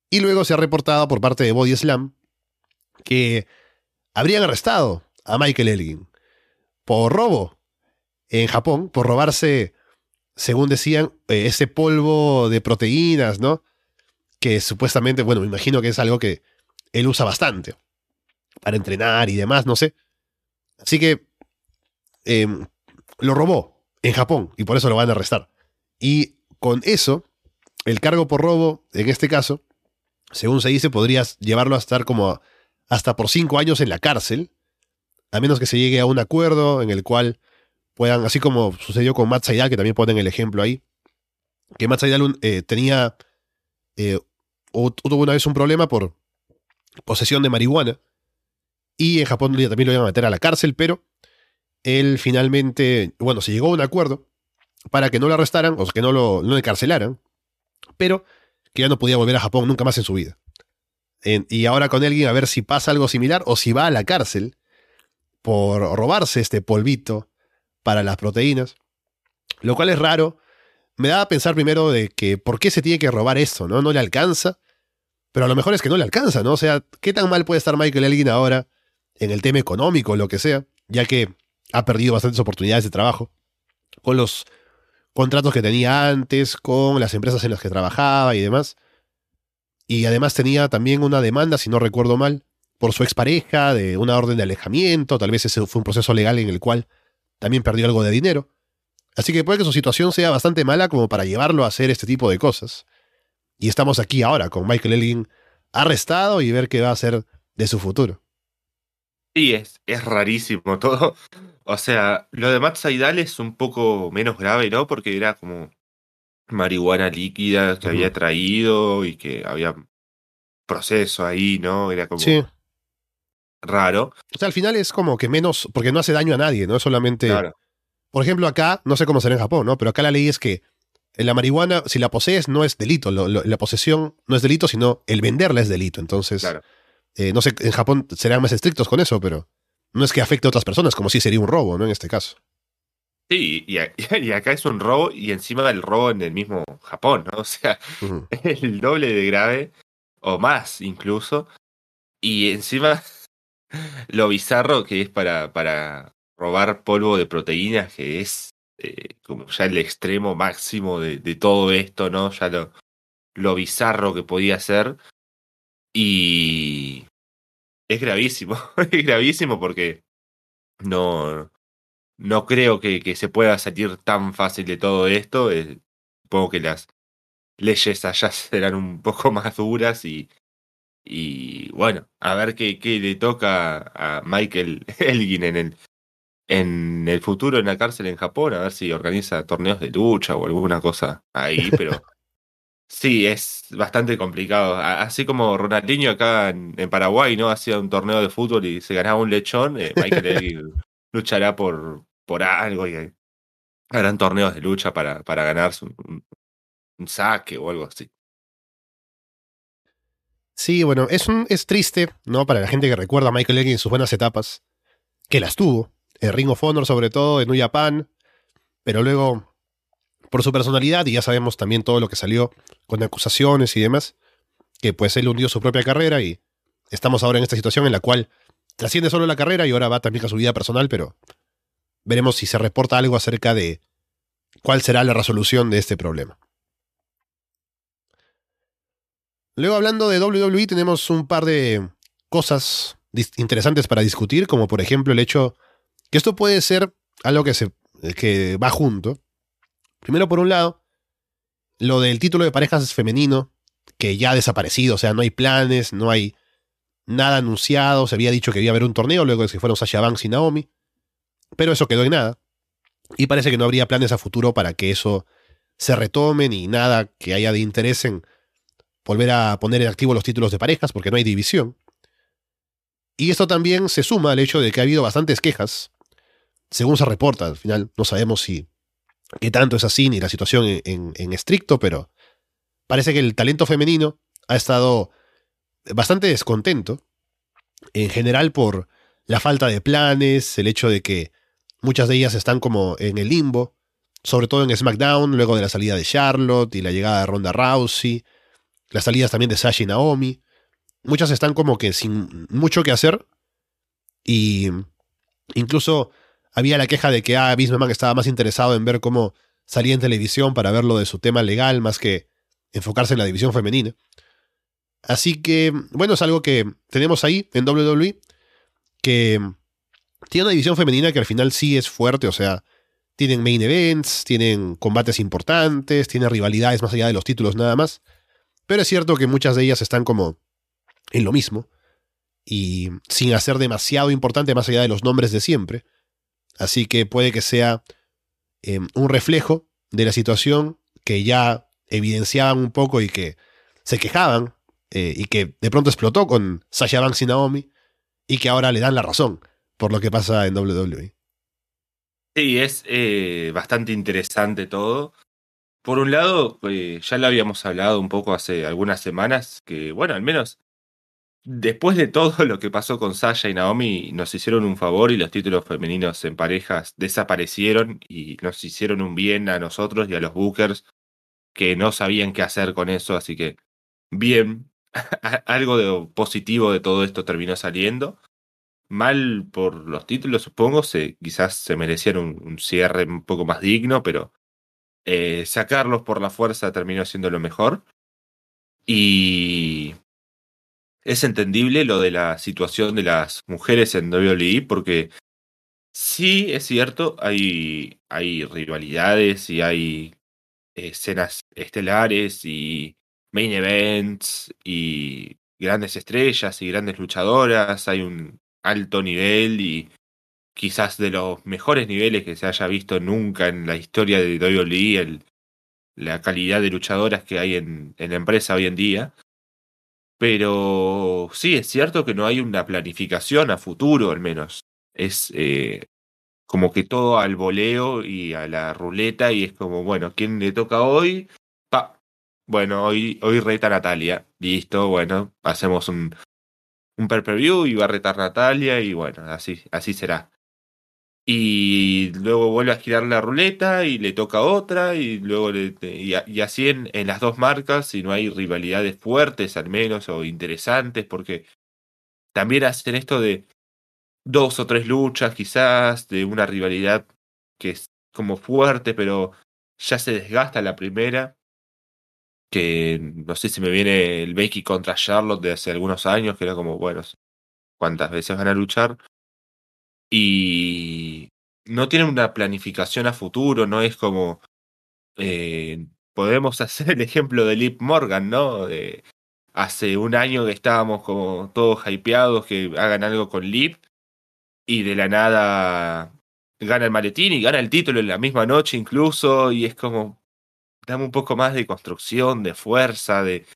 Y luego se ha reportado por parte de Body Slam que habrían arrestado a Michael Elgin por robo en Japón, por robarse, según decían, eh, ese polvo de proteínas, ¿no? Que supuestamente, bueno, me imagino que es algo que él usa bastante para entrenar y demás, no sé. Así que eh, lo robó en Japón y por eso lo van a arrestar. Y con eso, el cargo por robo, en este caso, según se dice, podrías llevarlo a estar como hasta por cinco años en la cárcel a menos que se llegue a un acuerdo en el cual puedan, así como sucedió con Matt Seidel, que también ponen el ejemplo ahí, que Matt Seidel eh, tenía, eh, o una vez un problema por posesión de marihuana, y en Japón también lo iban a meter a la cárcel, pero él finalmente, bueno, se llegó a un acuerdo para que no lo arrestaran, o que no lo, no encarcelaran, pero que ya no podía volver a Japón nunca más en su vida. Y ahora con alguien a ver si pasa algo similar o si va a la cárcel por robarse este polvito para las proteínas, lo cual es raro me daba a pensar primero de que por qué se tiene que robar esto, ¿no? No le alcanza. Pero a lo mejor es que no le alcanza, ¿no? O sea, ¿qué tan mal puede estar Michael Elgin ahora en el tema económico lo que sea? Ya que ha perdido bastantes oportunidades de trabajo con los contratos que tenía antes, con las empresas en las que trabajaba y demás. Y además tenía también una demanda, si no recuerdo mal, por su expareja, de una orden de alejamiento. Tal vez ese fue un proceso legal en el cual también perdió algo de dinero. Así que puede que su situación sea bastante mala como para llevarlo a hacer este tipo de cosas. Y estamos aquí ahora con Michael Elgin arrestado y ver qué va a hacer de su futuro. Sí, es, es rarísimo <laughs> todo. O sea, lo de Matt Saidal es un poco menos grave, ¿no? Porque era como marihuana líquida que había traído y que había proceso ahí, ¿no? Era como Sí. raro. O sea, al final es como que menos, porque no hace daño a nadie, ¿no? Es solamente. Claro. Por ejemplo, acá, no sé cómo será en Japón, ¿no? Pero acá la ley es que la marihuana, si la posees, no es delito. Lo- lo- la posesión no es delito, sino el venderla es delito. Entonces, Claro. Eh, no sé, en Japón serán más estrictos con eso, pero no es que afecte a otras personas, como si sería un robo, ¿no? En este caso. Sí, y, a- <laughs> y acá es un robo y encima del robo en el mismo Japón, ¿no? <laughs> O sea, es el doble de grave o más incluso. Y encima <laughs> lo bizarro que es para, para robar polvo de proteínas, que es eh, como ya el extremo máximo de, de todo esto, ¿no? Ya lo, lo bizarro que podía ser. Y es gravísimo, <laughs> es gravísimo porque no, no creo que, que se pueda salir tan fácil de todo esto. Eh, supongo que las leyes allá <laughs> serán un poco más duras y, y bueno, a ver qué, qué le toca a Michael <laughs> Elgin en el, en el futuro en la cárcel en Japón, a ver si organiza torneos de lucha o alguna cosa ahí, pero sí, es bastante complicado. Así como Ronaldinho acá en, en Paraguay, ¿no? Hacía un torneo de fútbol y se ganaba un lechón, eh, Michael <laughs> Elgin luchará por, por algo y harán torneos de lucha para, para ganarse un, un- un saque o algo así. Sí, bueno, es, un, es triste, ¿no? Para la gente que recuerda a Michael Elgin en sus buenas etapas, que las tuvo, en Ring of Honor sobre todo, en New Japan, pero luego, por su personalidad, y ya sabemos también todo lo que salió con acusaciones y demás, que pues él hundió su propia carrera y estamos ahora en esta situación en la cual trasciende solo la carrera y ahora va también a su vida personal, pero veremos si se reporta algo acerca de cuál será la resolución de este problema. Luego hablando de WWE tenemos un par de cosas interesantes para discutir, como por ejemplo el hecho que esto puede ser algo que, se, que va junto. Primero por un lado, lo del título de parejas femenino, que ya ha desaparecido, o sea, no hay planes, no hay nada anunciado, se había dicho que iba a haber un torneo luego de que fueron Sasha Banks y Naomi, pero eso quedó en nada. Y parece que no habría planes a futuro para que eso se retome ni nada que haya de interés en volver a poner en activo los títulos de parejas porque no hay división. Y esto también se suma al hecho de que ha habido bastantes quejas, según se reporta, al final no sabemos si qué tanto es así ni la situación en, en- en estricto, pero parece que el talento femenino ha estado bastante descontento, en general por la falta de planes, el hecho de que muchas de ellas están como en el limbo, sobre todo en SmackDown, luego de la salida de Charlotte y la llegada de Ronda Rousey, las salidas también de Sasha y Naomi. Muchas están como que sin mucho que hacer. Y incluso había la queja de que ah, Vince McMahon estaba más interesado en ver cómo salía en televisión para ver lo de su tema legal más que enfocarse en la división femenina. Así que, bueno, es algo que tenemos ahí en WWE, que tiene una división femenina que al final sí es fuerte, o sea, tienen main events, tienen combates importantes, tienen rivalidades más allá de los títulos nada más. Pero es cierto que muchas de ellas están como en lo mismo y sin hacer demasiado importante más allá de los nombres de siempre. Así que puede que sea eh, un reflejo de la situación que ya evidenciaban un poco y que se quejaban eh, y que de pronto explotó con Sasha Banks y Naomi y que ahora le dan la razón por lo que pasa en WWE. Sí, es eh, bastante interesante todo. Por un lado, eh, ya lo habíamos hablado un poco hace algunas semanas, que bueno, al menos después de todo lo que pasó con Sasha y Naomi, nos hicieron un favor y los títulos femeninos en parejas desaparecieron y nos hicieron un bien a nosotros y a los bookers que no sabían qué hacer con eso, así que bien, <laughs> algo de positivo de todo esto terminó saliendo. Mal por los títulos, supongo, quizás se merecían un, cierre un poco más digno, pero eh, sacarlos por la fuerza terminó siendo lo mejor. Y es entendible lo de la situación de las mujeres en WWE porque sí es cierto, hay, hay rivalidades y hay escenas estelares y main events y grandes estrellas y grandes luchadoras, hay un alto nivel y quizás de los mejores niveles que se haya visto nunca en la historia de WWE, el, la calidad de luchadoras que hay en, en la empresa hoy en día. Pero sí, es cierto que no hay una planificación a futuro, al menos. Es eh, como que todo al voleo y a la ruleta y es como, bueno, ¿quién le toca hoy? Pa. Bueno, hoy, hoy reta Natalia. Listo, bueno, hacemos un, un per-per-view y va a retar Natalia y bueno, así, así será y luego vuelve a girar la ruleta y le toca otra y luego y, así en, en, las dos marcas si no hay rivalidades fuertes al menos o interesantes porque también hacen esto de dos o tres luchas quizás de una rivalidad que es como fuerte pero ya se desgasta la primera que no sé si me viene el Becky contra Charlotte de hace algunos años que era como bueno cuántas veces van a luchar y no tienen una planificación a futuro, no es como eh, podemos <laughs> hacer el ejemplo de Lip Morgan, ¿no? Hace un año que estábamos como todos hypeados que hagan algo con Lip y de la nada gana el maletín y gana el título en la misma noche incluso y es como dame un poco más de construcción, de fuerza, de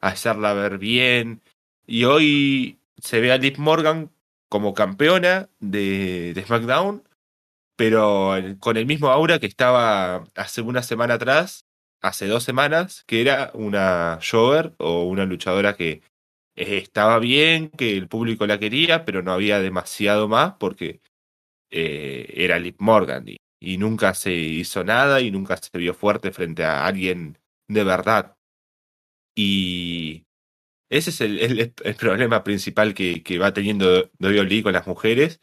hacerla ver bien y hoy se ve a Lip Morgan como campeona de, de SmackDown, pero con el mismo aura que estaba hace una semana atrás, hace dos semanas, que era una shower o una luchadora que eh, estaba bien, que el público la quería, pero no había demasiado más porque eh, era Liv Morgan y, y, nunca se hizo nada y nunca se vio fuerte frente a alguien de verdad. Y ese es el, el, problema principal que, que va teniendo WWE con las mujeres.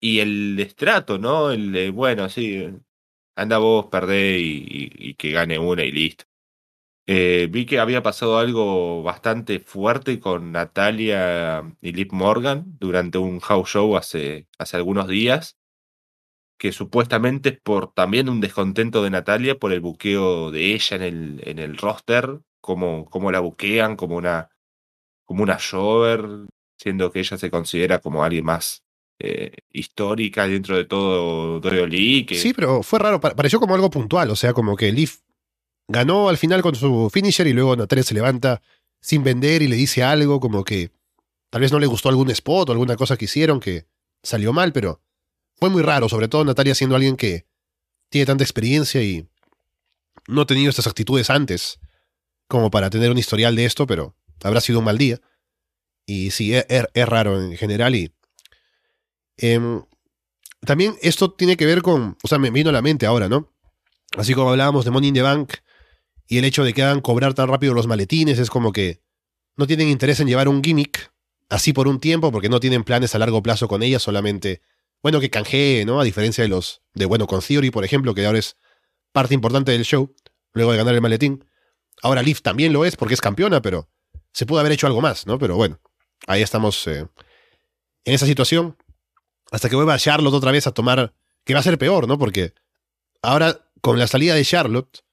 Y el estrato, ¿no? El de, bueno, sí, anda vos, perdé y, y, que gane una y listo. Eh, vi que había pasado algo bastante fuerte con Natalia y Liv Morgan durante un house show hace, hace algunos días, que supuestamente es por también un descontento de Natalia por el buqueo de ella en el, en el roster cómo, la buquean como una, como una shower, siendo que ella se considera como alguien más eh, histórica dentro de todo WWE. Que... Sí, pero fue raro, pareció como algo puntual, o sea, como que Leaf ganó al final con su finisher y luego Natalia se levanta sin vender y le dice algo como que tal vez no le gustó algún spot o alguna cosa que hicieron que salió mal, pero fue muy raro, sobre todo Natalia siendo alguien que tiene tanta experiencia y no ha tenido estas actitudes antes como para tener un historial de esto, pero habrá sido un mal día. Y sí, es, raro en general. Y em, también esto tiene que ver con, o sea, me vino a la mente ahora, ¿no? Así como hablábamos de Money in the Bank y el hecho de que hagan cobrar tan rápido los maletines, es como que no tienen interés en llevar un gimmick así por un tiempo porque no tienen planes a largo plazo con ella, solamente, bueno, que canjee, ¿no? A diferencia de los de, bueno, con Theory, por ejemplo, que ahora es parte importante del show, luego de ganar el maletín. Ahora Liv también lo es porque es campeona, pero se pudo haber hecho algo más, ¿no? Pero bueno, ahí estamos eh, en esa situación. Hasta que vuelva a Charlotte otra vez a tomar. Que va a ser peor, ¿no? Porque ahora, con la salida de Charlotte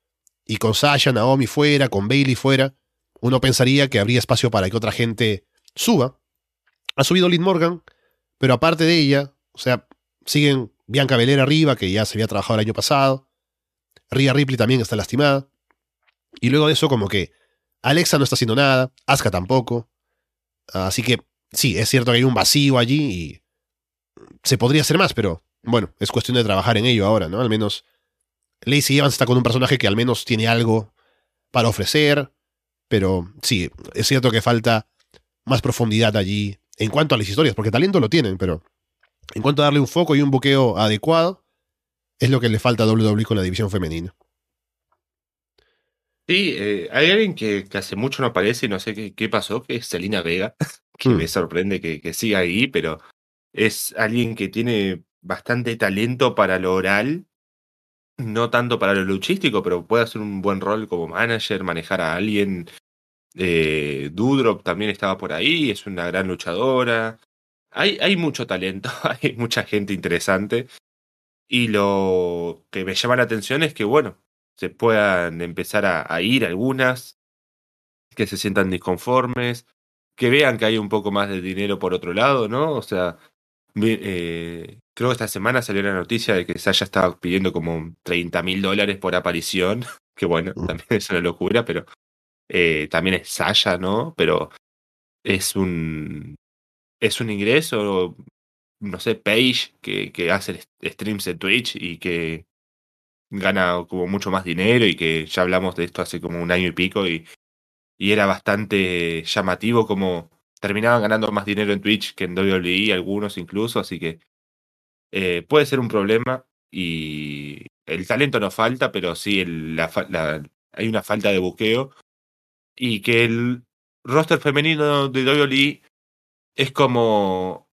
y con Sasha, Naomi fuera, con Bailey fuera, uno pensaría que habría espacio para que otra gente suba. Ha subido Liv Morgan, pero aparte de ella, o sea, siguen Bianca Belair arriba, que ya se había trabajado el año pasado. Rhea Ripley también está lastimada. Y luego de eso, como que Alexa no está haciendo nada, Asuka tampoco. Así que sí, es cierto que hay un vacío allí y se podría hacer más, pero bueno, es cuestión de trabajar en ello ahora, ¿no? Al menos Lacey Evans está con un personaje que al menos tiene algo para ofrecer, pero sí, es cierto que falta más profundidad allí en cuanto a las historias, porque talento lo tienen, pero en cuanto a darle un foco y un buqueo adecuado, es lo que le falta a WWE con la división femenina. Sí, eh, hay alguien que, hace mucho no aparece y no sé qué, qué pasó, que es Selina Vega, <laughs> que me sorprende que, que siga ahí, pero es alguien que tiene bastante talento para lo oral, no tanto para lo luchístico, pero puede hacer un buen rol como manager, manejar a alguien. Eh, Dudrop también estaba por ahí, es una gran luchadora. Hay, hay mucho talento, <laughs> hay mucha gente interesante. Y lo que me llama la atención es que, bueno, se puedan empezar a, a ir algunas, que se sientan disconformes, que vean que hay un poco más de dinero por otro lado, ¿no? O sea, eh, creo que esta semana salió la noticia de que Sasha estaba pidiendo como 30 mil dólares por aparición, <laughs> que bueno, Mm. también es una locura, pero eh, también es Sasha, ¿no? Pero es un, es un ingreso, no sé, Paige, que, que hace streams en Twitch y que gana como mucho más dinero y que ya hablamos de esto hace como un año y pico y, y era bastante llamativo como terminaban ganando más dinero en Twitch que en WWE, algunos incluso, así que eh, puede ser un problema y el talento no falta, pero sí la- hay una falta de buqueo y que el roster femenino de WWE es como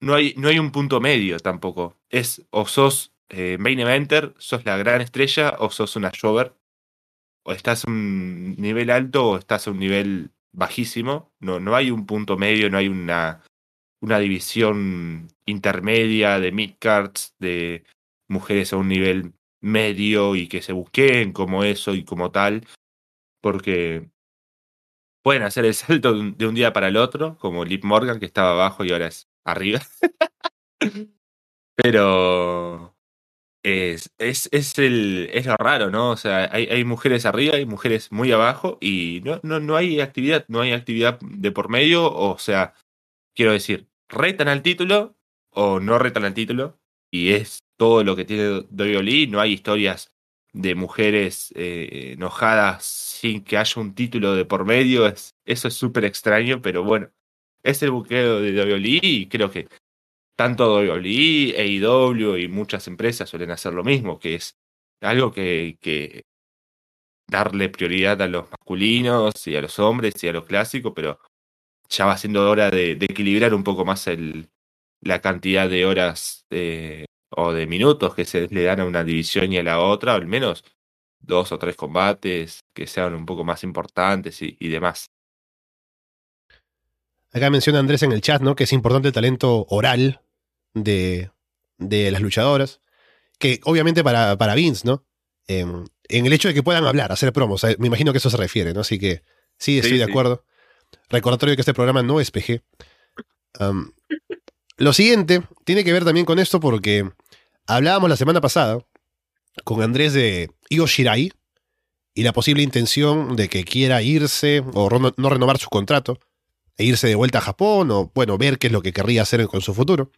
no hay no hay un punto medio tampoco. Es o sos eh, main eventer sos la gran estrella o sos una shower o estás a un nivel alto o estás a un nivel bajísimo no no hay un punto medio no hay una una división intermedia de midcards de mujeres a un nivel medio y que se busquen como eso y como tal porque pueden hacer el salto de un, de un día para el otro, como Lip Morgan, que estaba abajo y ahora es arriba. <laughs> Pero es, es, es, el, es lo raro, ¿no? O sea, hay, hay mujeres arriba, hay mujeres muy abajo y no, no, no hay actividad, no hay actividad de por medio, o sea, quiero decir, retan al título o no retan al título y es todo lo que tiene WWE, no hay historias de mujeres eh, enojadas sin que haya un título de por medio, es, eso es súper extraño, pero bueno, es el buqueo de WWE y creo que tanto WWE, AEW y muchas empresas suelen hacer lo mismo, que es algo que, darle prioridad a los masculinos y a los hombres y a los clásicos, pero ya va siendo hora de, equilibrar un poco más la cantidad de horas eh, o de minutos que se le dan a una división y a la otra, o al menos dos o tres combates que sean un poco más importantes y, y demás. Acá menciona Andrés en el chat, ¿no? Que es importante el talento oral de, de las luchadoras. Que obviamente para, para Vince, ¿no? Eh, en el hecho de que puedan hablar, hacer promos. Me imagino que eso se refiere, ¿no? Así que sí, estoy Sí, de sí. acuerdo. Recordatorio de que este programa no es PG. Um, lo siguiente tiene que ver también con esto porque hablábamos la semana pasada con Andrés de Io Shirai y la posible intención de que quiera irse o no renovar su contrato e irse de vuelta a Japón o, bueno, ver qué es lo que querría hacer con su futuro.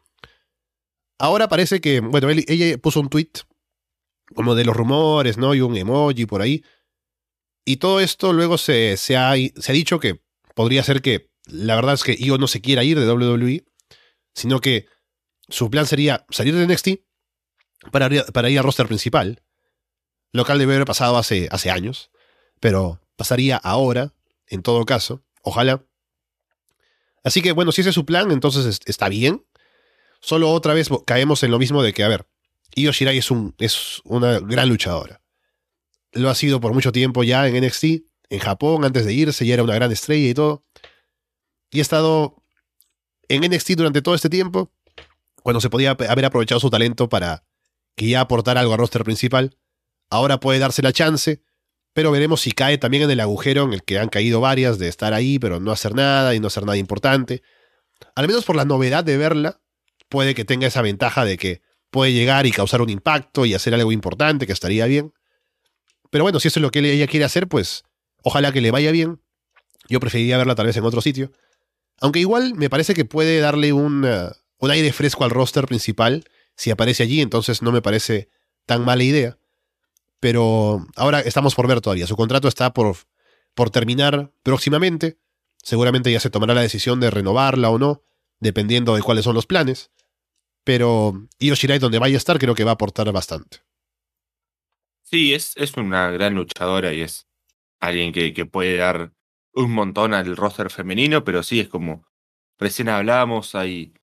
Ahora parece que, bueno, ella puso un tweet como de los rumores, ¿no? Y un emoji por ahí. Y todo esto luego se, se, ha, se ha dicho que podría ser que la verdad es que Io no se quiera ir de WWE, sino que su plan sería salir de NXT para, para ir al roster principal, lo cual debe haber pasado hace, hace años, pero pasaría ahora, en todo caso, ojalá. Así que bueno, si ese es su plan, entonces es- está bien. Solo otra vez caemos en lo mismo de que, a ver, Io Shirai es, un, es una gran luchadora. Lo ha sido por mucho tiempo ya en NXT, en Japón, antes de irse, ya era una gran estrella y todo. Y ha estado en NXT durante todo este tiempo, cuando se podía haber aprovechado su talento para que ya aportara algo al roster principal. Ahora puede darse la chance, pero veremos si cae también en el agujero en el que han caído varias de estar ahí, pero no hacer nada y no hacer nada importante. Al menos por la novedad de verla, puede que tenga esa ventaja de que puede llegar y causar un impacto y hacer algo importante, que estaría bien. Pero bueno, si eso es lo que ella quiere hacer, pues ojalá que le vaya bien. Yo preferiría verla tal vez en otro sitio. Aunque igual me parece que puede darle un, un aire fresco al roster principal si aparece allí, entonces no me parece tan mala idea. Pero ahora estamos por ver todavía. Su contrato está por, por terminar próximamente. Seguramente ya se tomará la decisión de renovarla o no, dependiendo de cuáles son los planes. Pero Io Shirai, donde vaya a estar, creo que va a aportar bastante. Sí, es, es una gran luchadora y es alguien que, que puede dar un montón al roster femenino, pero sí es como recién hablábamos, hay,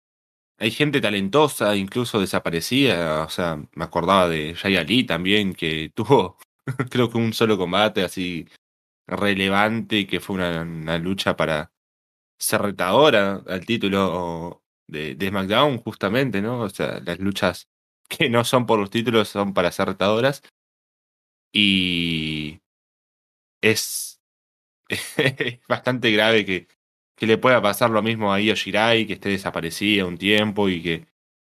hay gente talentosa, incluso desaparecida. O sea, me acordaba de Jay Ali también, que <laughs> tuvo, creo que un solo combate así relevante, que fue una, una lucha para ser retadora al título de, SmackDown, justamente, ¿no? O sea, las luchas <laughs> que no son por los títulos son para ser retadoras. Y <laughs> es, bastante grave que, que le pueda pasar lo mismo a Io Shirai, que esté desaparecida un tiempo y que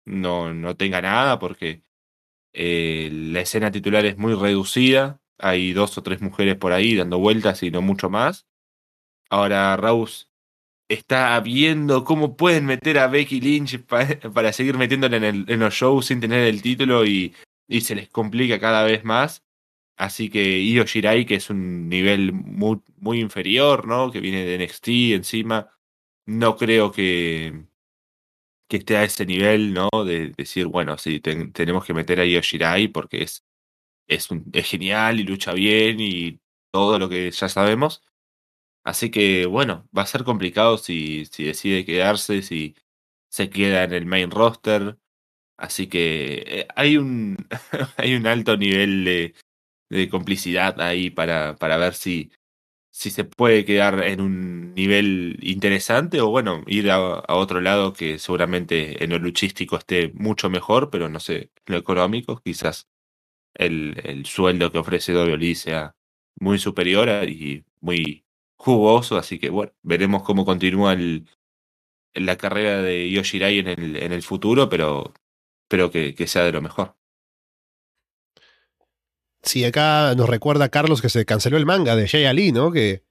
no, no tenga nada, porque eh, la escena titular es muy reducida. Hay dos o tres mujeres por ahí dando vueltas y no mucho más. Ahora Rose está viendo cómo pueden meter a Becky Lynch para seguir metiéndola en, el, en los shows sin tener el título y, y se les complica cada vez más. Así que Io Shirai, que es un nivel muy, muy inferior, ¿no? Que viene de NXT encima, no creo que, que esté a ese nivel, ¿no? De decir, bueno, sí, ten, tenemos que meter a Io Shirai porque es, es, genial y lucha bien y todo lo que ya sabemos. Así que, bueno, va a ser complicado si, si decide quedarse, si se queda en el main roster. Así que eh, hay un, <laughs> hay un alto nivel de, complicidad ahí para, para ver si, si se puede quedar en un nivel interesante o bueno, ir a, a, otro lado que seguramente en lo luchístico esté mucho mejor, pero no sé, en lo económico quizás el, el sueldo que ofrece WWE sea muy superior y muy jugoso, así que bueno, veremos cómo continúa el, la carrera de Yoshirai en el, en el futuro, pero espero que, sea de lo mejor. Sí, acá nos recuerda Carlos que se canceló el manga de Jay Ali, ¿no? Que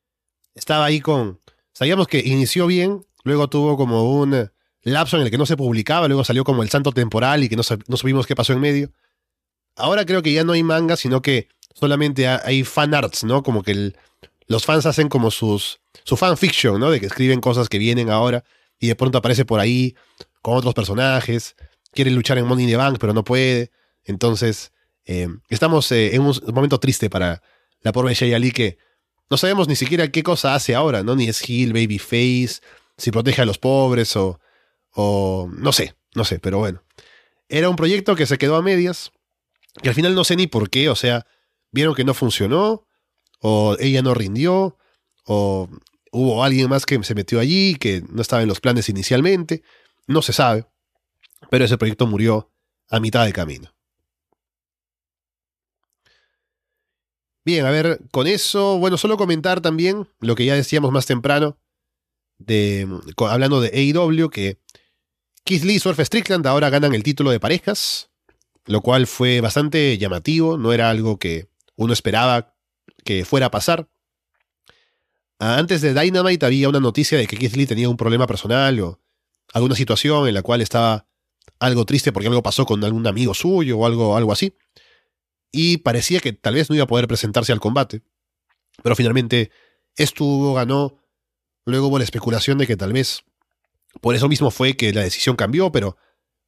estaba ahí con. Sabíamos que inició bien, luego tuvo como un lapso en el que no se publicaba, luego salió como el santo temporal y que no, no supimos qué pasó en medio. Ahora creo que ya no hay manga, sino que solamente hay fan arts, ¿no? Como que el, los fans hacen como sus su fanfiction, ¿no? De que escriben cosas que vienen ahora y de pronto aparece por ahí con otros personajes, quiere luchar en Money in the Bank pero no puede. Entonces, eh, estamos eh, en un momento triste para la pobre Jay Ali que no sabemos ni siquiera qué cosa hace ahora, ¿no? Ni es Hill, Babyface, si protege a los pobres o, o no sé, no sé, pero bueno. Era un proyecto que se quedó a medias, que al final no sé ni por qué, o sea, vieron que no funcionó, o ella no rindió, o hubo alguien más que se metió allí, que no estaba en los planes inicialmente, no se sabe, pero ese proyecto murió a mitad de camino. Bien, a ver, con eso, bueno, solo comentar también lo que ya decíamos más temprano, de, hablando de AEW, que Keith Lee y Surf Strickland ahora ganan el título de parejas, lo cual fue bastante llamativo, no era algo que uno esperaba que fuera a pasar. Antes de Dynamite había una noticia de que Keith Lee tenía un problema personal o alguna situación en la cual estaba algo triste porque algo pasó con algún amigo suyo o algo, algo así y parecía que tal vez no iba a poder presentarse al combate. Pero finalmente estuvo, ganó. Luego hubo la especulación de que tal vez por eso mismo fue que la decisión cambió, pero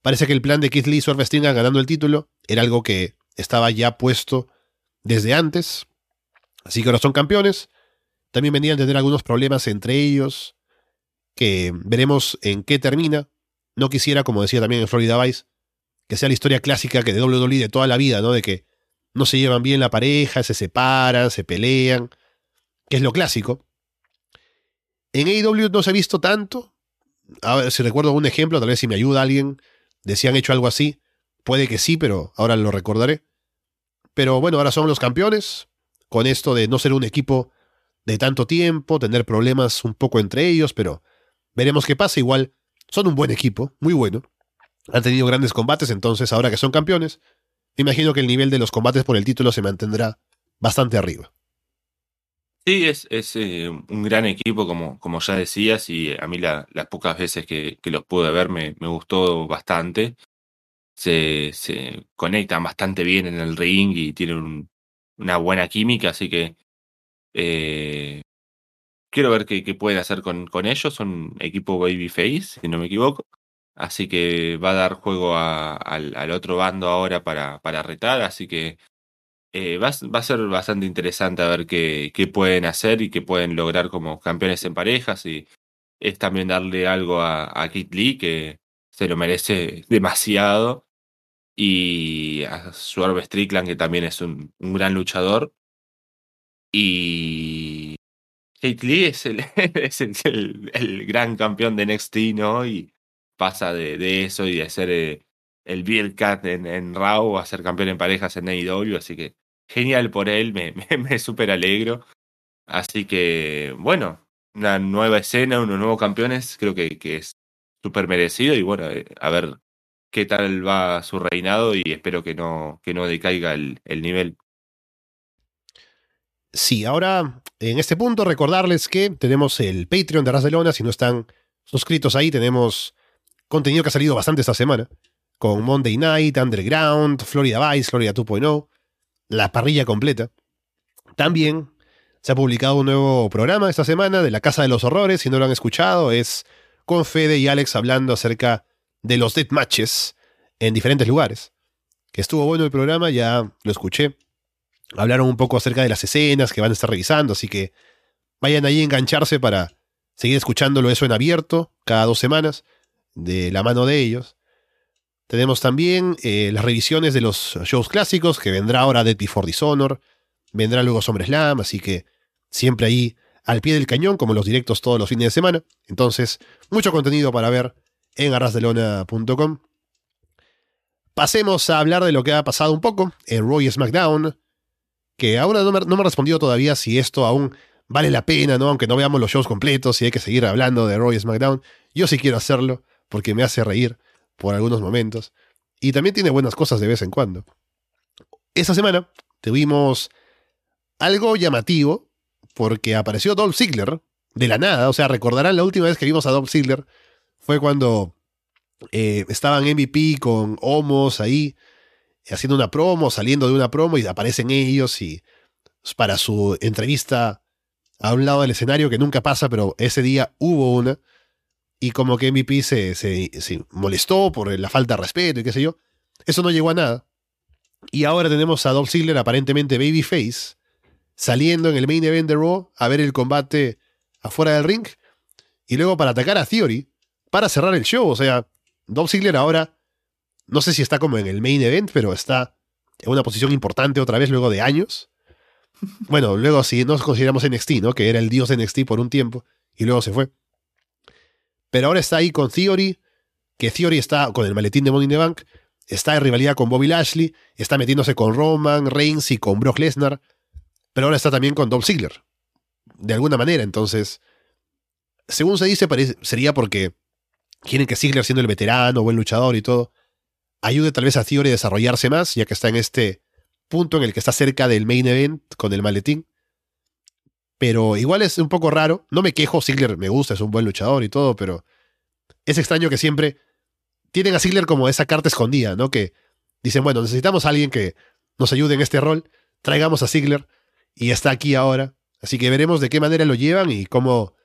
parece que el plan de Keith Lee y Swerve ganando el título era algo que estaba ya puesto desde antes. Así que ahora son campeones. También venían a tener algunos problemas entre ellos, que veremos en qué termina. No quisiera, como decía también en Florida Vice, que sea la historia clásica que de WWE de toda la vida, ¿no? De que no se llevan bien la pareja, se separan, se pelean, que es lo clásico. En AEW no se ha visto tanto. A ver si recuerdo algún ejemplo, tal vez si me ayuda alguien de si han hecho algo así. Puede que sí, pero ahora lo recordaré. Pero bueno, ahora son los campeones. Con esto de no ser un equipo de tanto tiempo, tener problemas un poco entre ellos, pero veremos qué pasa. Igual son un buen equipo, muy bueno. Han tenido grandes combates, entonces ahora que son campeones, imagino que el nivel de los combates por el título se mantendrá bastante arriba. Sí, es, es eh, un gran equipo, como, como ya decías, y a mí la, las pocas veces que, que los pude ver me, me gustó bastante. Se, se, conectan bastante bien en el ring y tienen un, una buena química, así que eh, quiero ver qué, pueden hacer con, con ellos. Son equipo Babyface, si no me equivoco. Así que va a dar juego al, al otro bando ahora para, para retar. Así que eh, va, va a ser bastante interesante a ver qué, qué pueden hacer y qué pueden lograr como campeones en parejas. Y es también darle algo a, a Kit Lee, que se lo merece <laughs> demasiado. Y a Swerve Strickland, que también es un, un gran luchador. Y Kate Lee es el, <laughs> es el, el- el gran campeón de NXT, ¿no? Y pasa de, de eso y de ser eh, el Beer Cat en, en Raw a ser campeón en parejas en AEW. Así que genial por él, me, <laughs> me, me súper alegro. Así que, bueno, una nueva escena, unos nuevos campeones, creo que, que es súper merecido. Y bueno, eh, a ver qué tal va su reinado y espero que no, que no decaiga el, el nivel. Sí, ahora en este punto recordarles que tenemos el Patreon de Arras de Lona. Si no están suscritos ahí, tenemos contenido que ha salido bastante esta semana. Con Monday Night, Underground, Florida Vice, Florida 2.0, la parrilla completa. También se ha publicado un nuevo programa esta semana de la Casa de los Horrores. Si no lo han escuchado, es con Fede y Alex hablando acerca de los death matches en diferentes lugares. Que estuvo bueno el programa, ya lo escuché. Hablaron un poco acerca de las escenas que van a estar revisando, así que vayan ahí a engancharse para seguir escuchándolo eso en abierto cada dos semanas, de la mano de ellos. Tenemos también eh, las revisiones de los shows clásicos, que vendrá ahora Dead Before Dishonor, vendrá luego SummerSlam, así que siempre ahí al pie del cañón, como los directos todos los fines de semana. Entonces, mucho contenido para ver en arrasdelona.com. Pasemos a hablar de lo que ha pasado un poco en Raw y SmackDown que ahora no me, no me ha respondido todavía si esto aún vale la pena, ¿no? Aunque no veamos los shows completos y hay que seguir hablando de Raw y SmackDown. Yo sí quiero hacerlo porque me hace reír por algunos momentos. Y también tiene buenas cosas de vez en cuando. Esta semana tuvimos algo llamativo porque apareció Dolph Ziggler de la nada. O sea, recordarán la última vez que vimos a Dolph Ziggler fue cuando eh, estaban MVP con Homos ahí haciendo una promo, saliendo de una promo y aparecen ellos y para su entrevista a un lado del escenario que nunca pasa, pero ese día hubo una y como que MVP se, se, se molestó por la falta de respeto y qué sé yo. Eso no llegó a nada. Y ahora tenemos a Dolph Ziggler, aparentemente babyface, saliendo en el main event de Raw a ver el combate afuera del ring y luego para atacar a Theory para cerrar el show. O sea, Dolph Ziggler ahora no sé si está como en el main event, pero está en una posición importante otra vez luego de años. Bueno, luego si nos consideramos NXT, ¿no? Que era el dios de NXT por un tiempo y luego se fue. Pero ahora está ahí con Theory, que Theory está con el maletín de Money in the Bank, está en rivalidad con Bobby Lashley, está metiéndose con Roman, Reigns y con Brock Lesnar, pero ahora está también con Dolph Ziggler. De alguna manera, entonces, según se dice, sería porque quieren que Ziggler, siendo el veterano, buen luchador y todo, ayude tal vez a Theory a desarrollarse más, ya que está en este punto en el que está cerca del main event con el maletín. Pero igual es un poco raro. No me quejo, Ziggler me gusta, es un buen luchador y todo, pero es extraño que siempre tienen a Ziggler como esa carta escondida, ¿no? Que dicen, bueno, necesitamos a alguien que nos ayude en este rol, traigamos a Ziggler y está aquí ahora. Así que veremos de qué manera lo llevan y cómo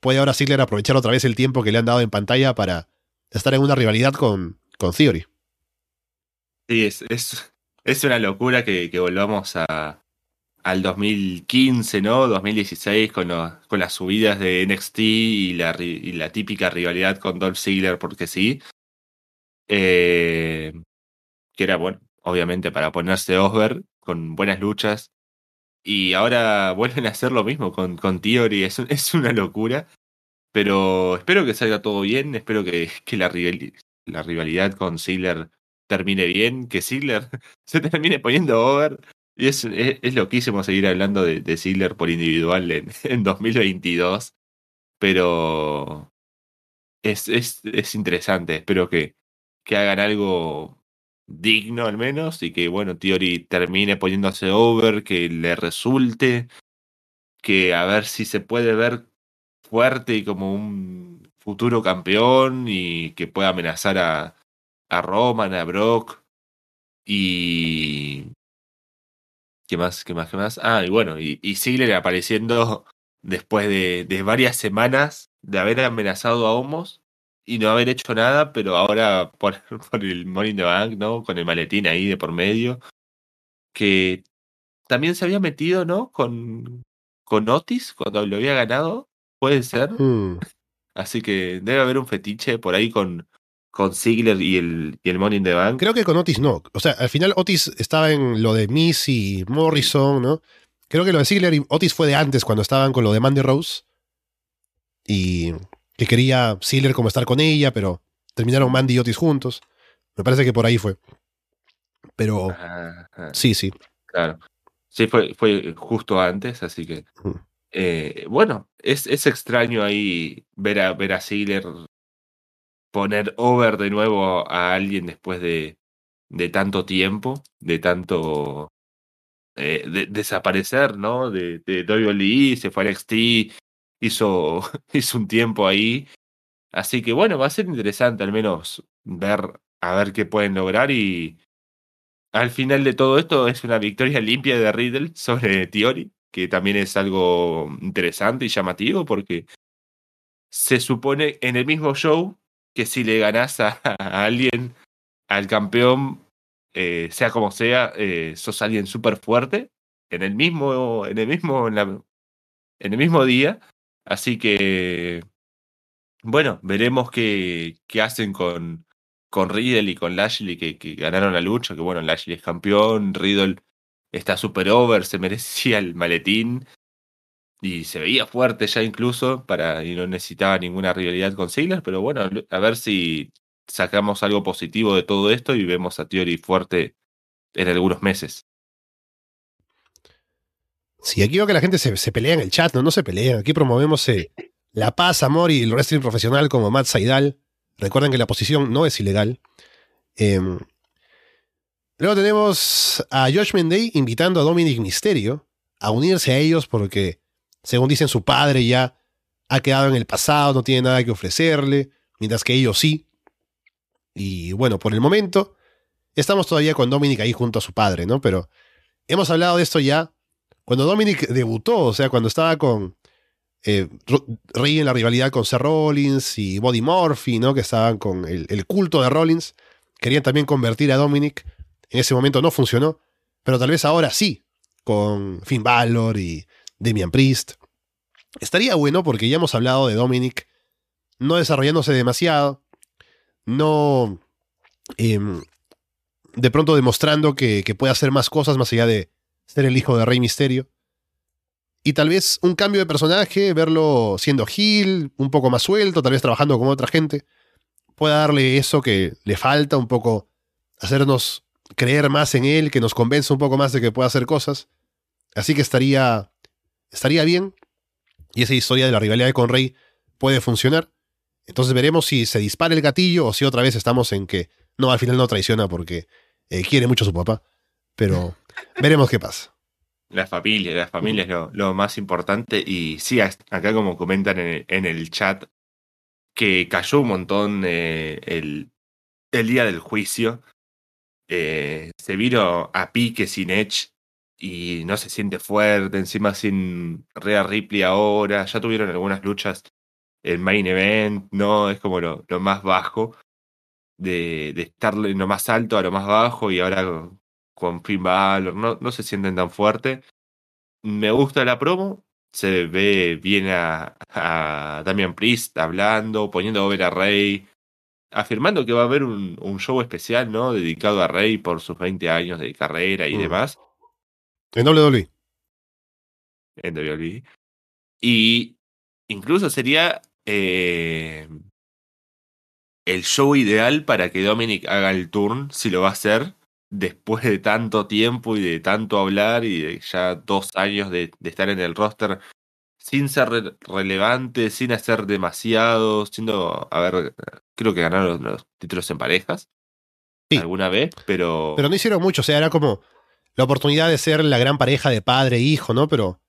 puede ahora Ziggler aprovechar otra vez el tiempo que le han dado en pantalla para estar en una rivalidad con, con Theory. Sí, es, una locura que, volvamos al 2015, ¿no? 2016 con, las subidas de NXT y la, ri- y la típica rivalidad con Dolph Ziggler, porque sí. Eh, que era, bueno, obviamente para ponerse over, con buenas luchas. Y ahora vuelven a hacer lo mismo con, con Theory, es, es una locura. Pero espero que salga todo bien, espero que, que la, rival- la rivalidad con Ziggler termine bien, que Ziggler <laughs> se termine poniendo over. Y es, es, es loquísimo seguir hablando de, de Ziggler por individual en, <laughs> en 2022. Pero es, es, es interesante. Espero que, que hagan algo digno al menos. Y que, bueno, Theory termine poniéndose over, que le resulte. Que a ver si se puede ver fuerte y como un futuro campeón. Y que pueda amenazar a, a Roman, a Brock. Y. ¿Qué más? ¿Qué más? ¿Qué más? Ah, y bueno, y, y apareciendo después de, de varias semanas de haber amenazado a Homos y no haber hecho nada, pero ahora por, <laughs> por el Money in the Bank, ¿no? Con el maletín ahí de por medio, que también se había metido, ¿no? Con, con Otis cuando lo había ganado, puede ser. Hmm. Así que debe haber un fetiche por ahí con, con Ziggler y el, y el Money in the Bank. Creo que con Otis no. O sea, al final Otis estaba en lo de Miss y Morrison, ¿no? Creo que lo de Ziggler y Otis fue de antes, cuando estaban con lo de Mandy Rose. Y que quería Ziggler como estar con ella, pero terminaron Mandy y Otis juntos. Me parece que por ahí fue. Pero Ajá, sí, sí. claro. Sí, fue, fue justo antes, así que. Eh, bueno, es, es extraño ahí ver a, ver a Ziggler poner over de nuevo a alguien después de, de tanto tiempo, de tanto eh, de- desaparecer, ¿no? De, de WWE, se fue a NXT, hizo, <laughs> hizo un tiempo ahí. Así que bueno, va a ser interesante al menos ver a ver qué pueden lograr y al final de todo esto es una victoria <laughs> limpia de Riddle sobre Theory, que también es algo interesante y llamativo porque se supone en el mismo show que si le ganás a, <laughs> alguien, al campeón, eh, sea como sea, eh, sos alguien súper fuerte en el mismo, en el mismo, en el mismo día. Así que, bueno, veremos qué, hacen con, con Riddle y con Lashley que, que ganaron la lucha. Que bueno, Lashley es campeón, Riddle está super over, se <laughs> merecía el maletín y se veía fuerte ya incluso para y no necesitaba ninguna rivalidad con Ziggler, pero bueno, a ver si sacamos algo positivo de todo esto y vemos a Theory fuerte en algunos meses. Sí, aquí veo que la gente se, pelea en el chat, no, no se pelean. Aquí promovemos eh, la paz, amor y el wrestling profesional como Matt Saidal. Recuerden que la posición no es ilegal. Em, luego tenemos a Josh Day invitando a Dominic Mysterio a unirse a ellos porque, según dicen, su padre ya ha quedado en el pasado, no tiene nada que ofrecerle, mientras que ellos sí. Y bueno, por el momento estamos todavía con Dominic ahí junto a su padre, ¿no? Pero hemos hablado de esto ya cuando Dominic debutó, o sea, cuando estaba con eh, Rey en la rivalidad con Seth Rollins y Body Murphy, ¿no? Que estaban con el, el culto de Rollins, querían también convertir a Dominic. En ese momento no funcionó, pero tal vez ahora sí, con Finn Balor y Damian Priest. Estaría bueno porque ya hemos hablado de Dominic no desarrollándose demasiado, no em, de pronto demostrando que, que puede hacer más cosas más allá de ser el hijo de Rey Misterio. Y tal vez un cambio de personaje, verlo siendo Gil, un poco más suelto, tal vez trabajando con otra gente, pueda darle eso que le falta, un poco hacernos creer más en él, que nos convenza un poco más de que pueda hacer cosas. Así que estaría, estaría bien. Y esa historia de la rivalidad con Rey puede funcionar. Entonces veremos si se dispara el gatillo o si otra vez estamos en que no, al final no traiciona porque eh, quiere mucho a su papá. Pero veremos qué pasa. La familia, la familia es lo, más importante. Y sí, acá como comentan en el, en chat, que cayó un montón eh, el, el día del juicio. Eh, se vino a pique sin Edge y no se siente fuerte, encima sin Rhea Ripley ahora. Ya tuvieron algunas luchas el main event, ¿no? Es como lo, lo más bajo. De, de estar en lo más alto a lo más bajo y ahora con Finn Balor, no, no se sienten tan fuerte. Me gusta la promo, se ve bien a, a Damian Priest hablando, poniendo over a Rey, afirmando que va a haber un, un show especial, ¿no? Dedicado a Rey por sus 20 años de carrera y Mm. demás En WWE. en WWE. Y incluso sería eh, el show ideal para que Dominic haga el turn, si lo va a hacer, después de tanto tiempo y de tanto hablar y de ya dos años de, de estar en el roster sin ser re- relevante, sin hacer demasiado, siendo, a ver, creo que ganaron los, los títulos en parejas Sí. alguna vez, pero, Pero no hicieron mucho, o sea, era como la oportunidad de ser la gran pareja de padre e hijo, ¿no? Pero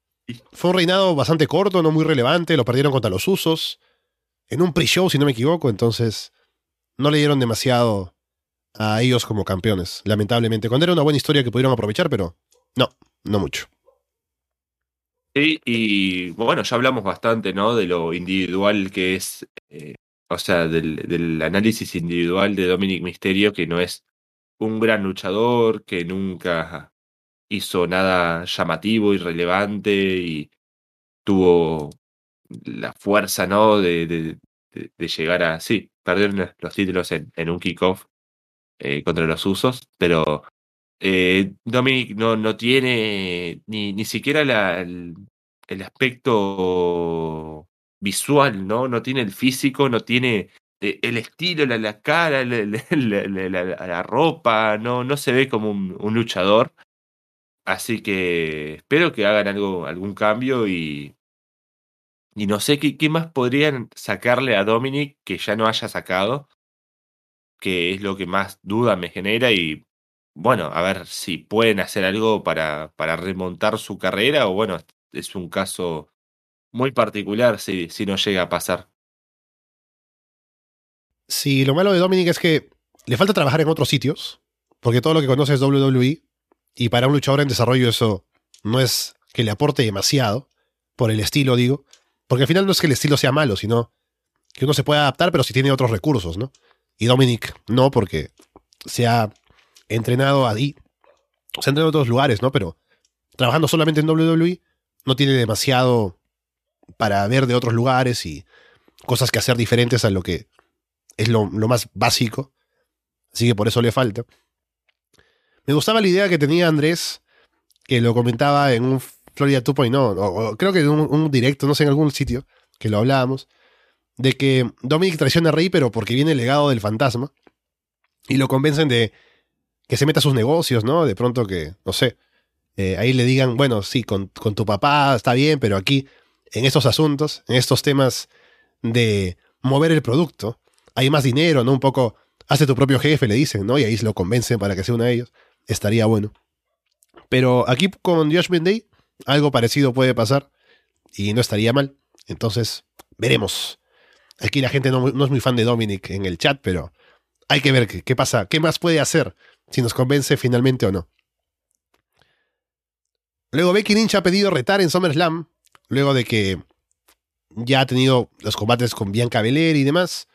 fue un reinado bastante corto, no muy relevante, lo perdieron contra los usos, en un pre-show, si no me equivoco, entonces no le dieron demasiado a ellos como campeones, lamentablemente. Cuando era una buena historia que pudieron aprovechar, pero no, no mucho. Sí, y bueno, ya hablamos bastante, ¿no? De lo individual que es, eh, o sea, del, del análisis individual de Dominic Misterio, que no es un gran luchador, que nunca hizo nada llamativo y relevante y tuvo la fuerza, ¿no? De, de, llegar a, sí, perder los títulos en un kickoff eh, contra los usos, pero eh, Dominic no, no tiene ni, ni siquiera el, el aspecto visual, ¿no? No tiene el físico, no tiene eh, el estilo, la, la cara, <laughs> la- la ropa, no, no se ve como un, un luchador. Así que espero que hagan algo, algún cambio y, y no sé qué, qué más podrían sacarle a Dominic que ya no haya sacado, que es lo que más duda me genera y bueno, a ver si pueden hacer algo para, para remontar su carrera o bueno, es un caso muy particular si, si no llega a pasar. Sí, lo malo de Dominic es que le falta trabajar en otros sitios, porque todo lo que conoce es WWE, y para un luchador en desarrollo eso no es que le aporte demasiado, por el estilo digo, porque al final no es que el estilo sea malo, sino que uno se puede adaptar, pero si tiene otros recursos, ¿no? Y Dominic no, porque se ha entrenado ahí, se ha entrenado en otros lugares, ¿no? Pero trabajando solamente en WWE no tiene demasiado para ver de otros lugares y cosas que hacer diferentes a lo que es lo, más básico. Así que por eso le falta. Me gustaba la idea que tenía Andrés, que lo comentaba en un Florida 2.0, o, o creo que en un, un directo, no sé, en algún sitio, que lo hablábamos, de que Dominic traiciona a Rey, pero porque viene el legado del fantasma, y lo convencen de que se meta a sus negocios, ¿no? De pronto que, no sé, eh, ahí le digan, bueno, sí, con, con tu papá está bien, pero aquí, en estos asuntos, en estos temas de mover el producto, hay más dinero, ¿no? Un poco, hazte tu propio jefe, le dicen, ¿no? Y ahí lo convencen para que sea uno de ellos. Estaría bueno. Pero aquí con Judgment Day, algo parecido puede pasar y no estaría mal. Entonces, veremos. Aquí la gente no, es muy fan de Dominic en el chat, pero hay que ver qué, qué pasa, qué más puede hacer, si nos convence finalmente o no. Luego Becky Lynch ha pedido retar en SummerSlam, luego de que ya ha tenido los combates con Bianca Belair y demás.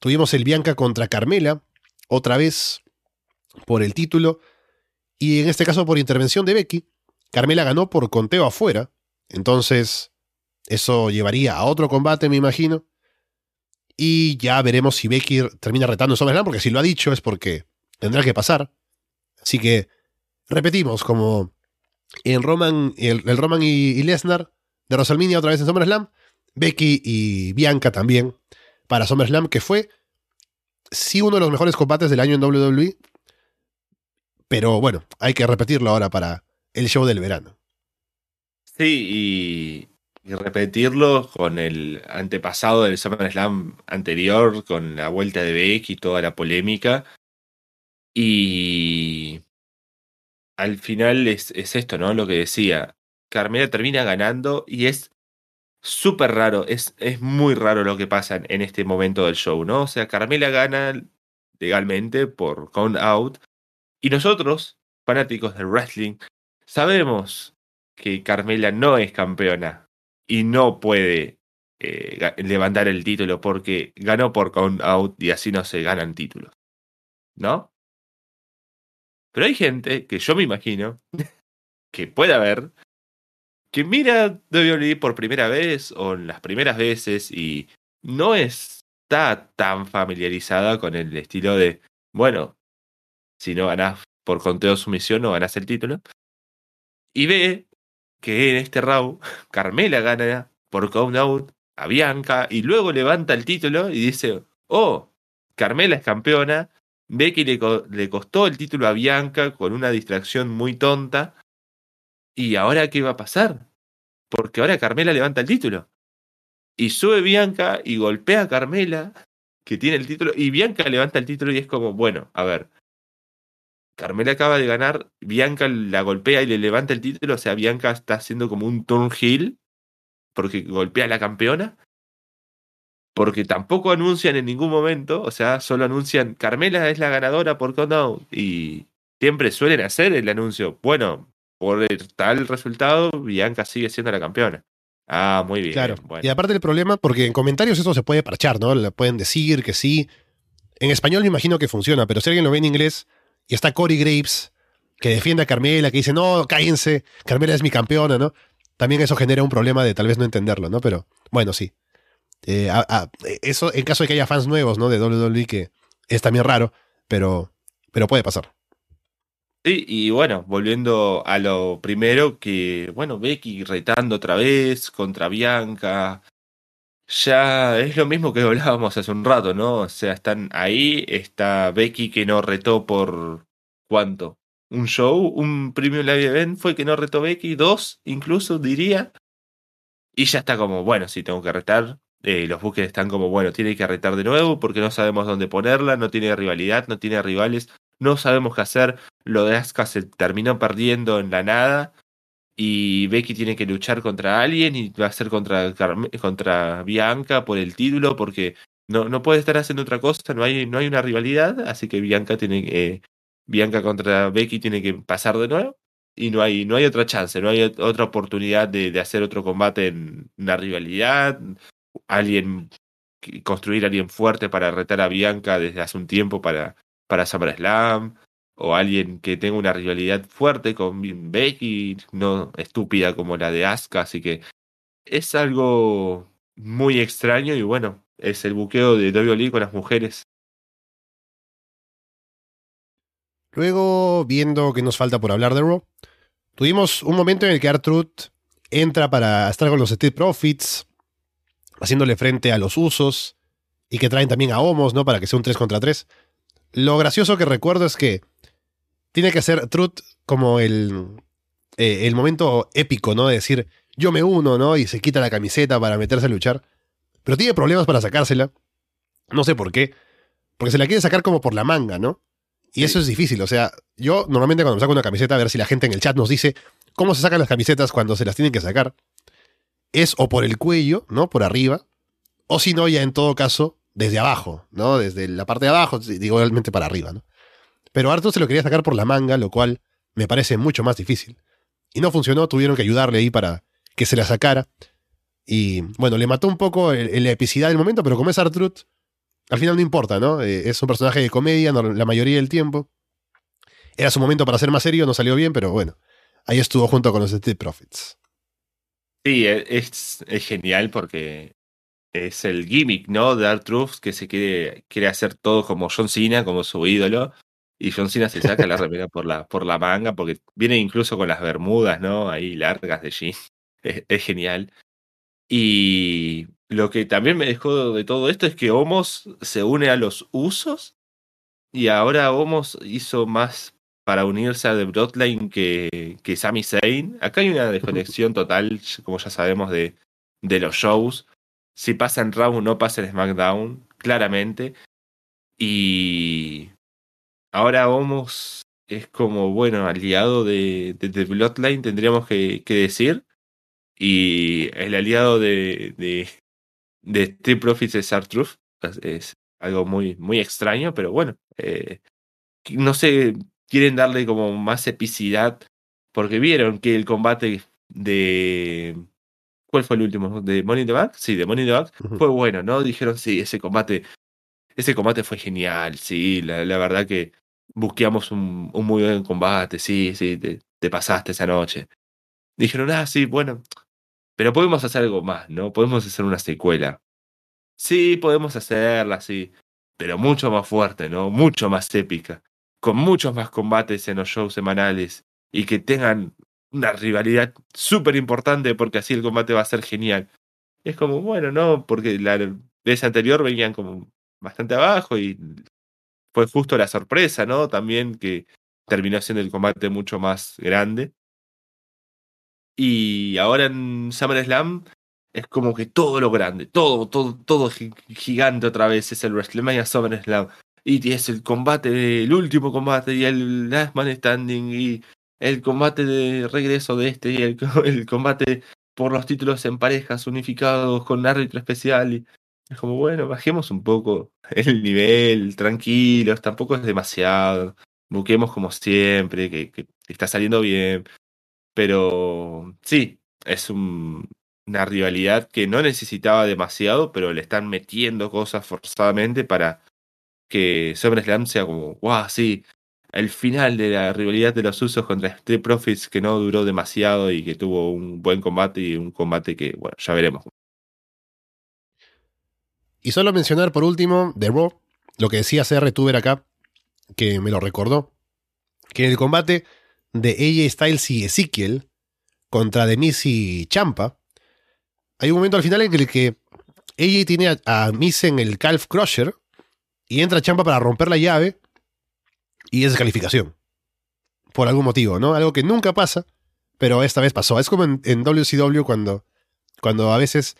Tuvimos el Bianca contra Carmela, otra vez por el título, y en este caso por intervención de Becky. Carmela ganó por conteo afuera, entonces eso llevaría a otro combate, me imagino. Y ya veremos si Becky termina retando en SummerSlam, porque si lo ha dicho es porque tendrá que pasar. Así que repetimos, como en Roman, el, Roman y, y Lesnar de WrestleMania otra vez en SummerSlam, Becky y Bianca también para SummerSlam, que fue sí uno de los mejores combates del año en WWE, pero bueno, hay que repetirlo ahora para el show del verano. Sí, y, y repetirlo con el antepasado del SummerSlam anterior, con la vuelta de Becky y toda la polémica. Y al final es, es esto, ¿no? Lo que decía. Carmela termina ganando y es súper raro, es, es muy raro lo que pasa en este momento del show, ¿no? O sea, Carmela gana legalmente por count out y nosotros, fanáticos del wrestling, sabemos que Carmela no es campeona y no puede eh, levantar el título porque ganó por count out y así no se ganan títulos, ¿no? Pero hay gente que yo me imagino <laughs> que puede haber que mira WWE por primera vez o en las primeras veces y no está tan familiarizada con el estilo de, bueno, si no ganás por conteo sumisión no ganás el título. Y ve que en este round Carmela gana por count out a Bianca y luego levanta el título y dice, oh, Carmela es campeona. Becky le, le costó el título a Bianca con una distracción muy tonta. ¿Y ahora qué va a pasar? Porque ahora Carmela levanta el título. Y sube Bianca y golpea a Carmela, que tiene el título, y Bianca levanta el título y es como, bueno, a ver. Carmela acaba de ganar, Bianca la golpea y le levanta el título, o sea, Bianca está haciendo como un turn heel porque golpea a la campeona. Porque tampoco anuncian en ningún momento, o sea, solo anuncian Carmela es la ganadora por count out y siempre suelen hacer el anuncio. Bueno, por el tal resultado, Bianca sigue siendo la campeona. Ah, muy bien. Claro. bueno. Y aparte el problema, porque en comentarios eso se puede parchar, ¿no? Le pueden decir que sí. En español me imagino que funciona, pero si alguien lo ve en inglés y está Corey Graves, que defiende a Carmela, que dice, no, cállense, Carmela es mi campeona, ¿no? También eso genera un problema de tal vez no entenderlo, ¿no? Pero bueno, sí. Eh, eso en caso de que haya fans nuevos, ¿no? De WWE, que es también raro, pero, pero puede pasar. Sí, y bueno, volviendo a lo primero, que bueno, Becky retando otra vez contra Bianca. Ya es lo mismo que hablábamos hace un rato, ¿no? O sea, están ahí, está Becky que no retó por ¿cuánto? ¿Un show? ¿Un Premium Live Event fue que no retó Becky? ¿Dos? Incluso diría. Y ya está como, bueno, sí, tengo que retar. Eh, los buques están como, bueno, tiene que retar de nuevo porque no sabemos dónde ponerla, no tiene rivalidad, no tiene rivales, no sabemos qué hacer. Lo de Asuka se terminó perdiendo en la nada. Y Becky tiene que luchar contra alguien y va a ser contra, contra Bianca por el título porque no, no puede estar haciendo otra cosa, no hay, no hay una rivalidad, así que Bianca tiene que, Bianca contra Becky tiene que pasar de nuevo y no hay, no hay otra chance, no hay ot- otra oportunidad de, de hacer otro combate en una rivalidad, alguien, construir a alguien fuerte para retar a Bianca desde hace un tiempo para, para SummerSlam, o alguien que tenga una rivalidad fuerte con Becky, no estúpida como la de Asuka, así que es algo muy extraño y bueno, es el buqueo de WWE con las mujeres. Luego, viendo que nos falta por hablar de Raw, tuvimos un momento en el que Artruth entra para estar con los Street Profits, haciéndole frente a los usos, y que traen también a Homos, ¿no? Para que sea un 3 contra 3. Lo gracioso que recuerdo es que tiene que ser Truth como el, eh, el momento épico, ¿no? De decir, yo me uno, ¿no? Y se quita la camiseta para meterse a luchar. Pero tiene problemas para sacársela. No sé por qué. Porque se la quiere sacar como por la manga, ¿no? Y Sí. eso es difícil. O sea, yo normalmente cuando me saco una camiseta, a ver si la gente en el chat nos dice cómo se sacan las camisetas cuando se las tienen que sacar. Es o por el cuello, ¿no? Por arriba. O si no, ya en todo caso, desde abajo, ¿no? Desde la parte de abajo, digo, igualmente para arriba, ¿no? Pero Arthur se lo quería sacar por la manga, lo cual me parece mucho más difícil. Y no funcionó, tuvieron que ayudarle ahí para que se la sacara. Y bueno, le mató un poco la epicidad del momento, pero como es Artruth, al final no importa, ¿no? Eh, es un personaje de comedia la mayoría del tiempo. Era su momento para ser más serio, no salió bien, pero bueno, ahí estuvo junto con los Street Profits. Sí, e- es, genial porque es el gimmick, ¿no? De Art que se quiere, quiere hacer todo como John Cena, como su ídolo. Y John Cena se saca la remera por la, por la manga, porque viene incluso con las bermudas, ¿no? Ahí largas de jean. <laughs> Es, es genial. Y lo que también me dejó de todo esto es que Homos se une a los usos. Y ahora Homos hizo más para unirse a The Bloodline que, que Sami Zayn. Acá hay una desconexión total, como ya sabemos, de, de los shows. Si pasa en Raw, no pasa en SmackDown, claramente. Y ahora Homos es como, bueno, aliado de, de Bloodline, tendríamos que, que decir. Y el aliado de, de, de Street Profits es R-Truth. Es, es algo muy, muy extraño, pero bueno. eh, no sé, quieren darle como más epicidad. Porque vieron que el combate de. ¿Cuál fue el último? ¿De Money in the Bank? Sí, de Money in the Bank. Fue bueno, ¿no? Dijeron, sí, ese combate. Ese combate fue genial, sí. La, verdad que busqueamos un, un muy buen combate, sí, sí, te, te pasaste esa noche. Dijeron, ah, sí, bueno. Pero podemos hacer algo más, ¿no? Podemos hacer una secuela. Sí, podemos hacerla, sí. Pero mucho más fuerte, ¿no? Mucho más épica. Con muchos más combates en los shows semanales. Y que tengan una rivalidad súper importante porque así el combate va a ser genial. Es como, bueno, ¿no? Porque la vez anterior venían como bastante abajo y fue justo la sorpresa, ¿no? También que terminó siendo el combate mucho más grande. Y ahora en SummerSlam es como que todo lo grande, todo, todo, todo gi- gigante otra vez es el WrestleMania SummerSlam. Y es el combate, el último combate y el Last Man Standing y el combate de regreso de este y el <laughs> combate por los títulos en parejas unificados con árbitro especial. Y es como, bueno, bajemos un poco el nivel, tranquilos, tampoco es demasiado. Busquemos como siempre, que, que está saliendo bien. Pero sí, es un, una rivalidad que no necesitaba demasiado, pero le están metiendo cosas forzadamente para que SummerSlam sea como, wow, sí, el final de la rivalidad de los usos contra Street Profits que no duró demasiado y que tuvo un buen combate y un combate que, bueno, ya veremos. Y solo mencionar por último de Raw, lo que decía CR Tuber acá, que me lo recordó, que en el combate de AJ Styles y Ezekiel contra Demis y Champa, hay un momento al final en el que AJ tiene a, a en el Calf Crusher y entra Champa para romper la llave y es descalificación. Por algún motivo, ¿no? Algo que nunca pasa, pero esta vez pasó. Es como en, en WCW cuando, cuando a veces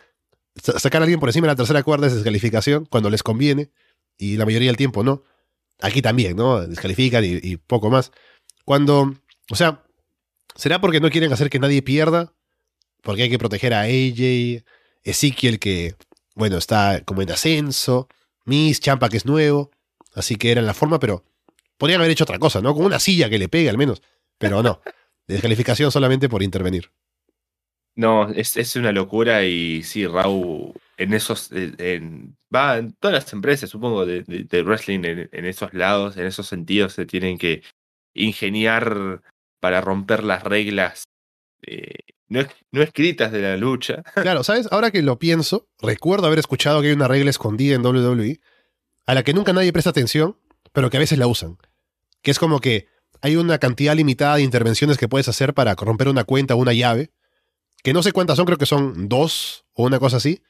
sacar a alguien por encima de la tercera cuerda es descalificación, cuando les conviene, y la mayoría del tiempo no. Aquí también, ¿no? Descalifican y, poco más. Cuando, o sea, ¿será porque no quieren hacer que nadie pierda? Porque hay que proteger a AJ, Ezekiel que, bueno, está como en ascenso, Miss, Champa que es nuevo, así que era la forma, pero podrían haber hecho otra cosa, ¿no? Con una silla que le pegue al menos, pero no. Descalificación solamente por intervenir. No, es, es una locura y sí, Raúl, en esos, en, va en todas las empresas, supongo, de, de, wrestling, en, en, esos lados, en esos sentidos, se tienen que ingeniar para romper las reglas eh, no, no, escritas de la lucha. <laughs> Claro, ¿sabes? Ahora que lo pienso, recuerdo haber escuchado que hay una regla escondida en WWE a la que nunca nadie presta atención, pero que a veces la usan. Que es como que hay una cantidad limitada de intervenciones que puedes hacer para romper una cuenta o una llave, que no sé cuántas son, creo que son dos o una cosa así.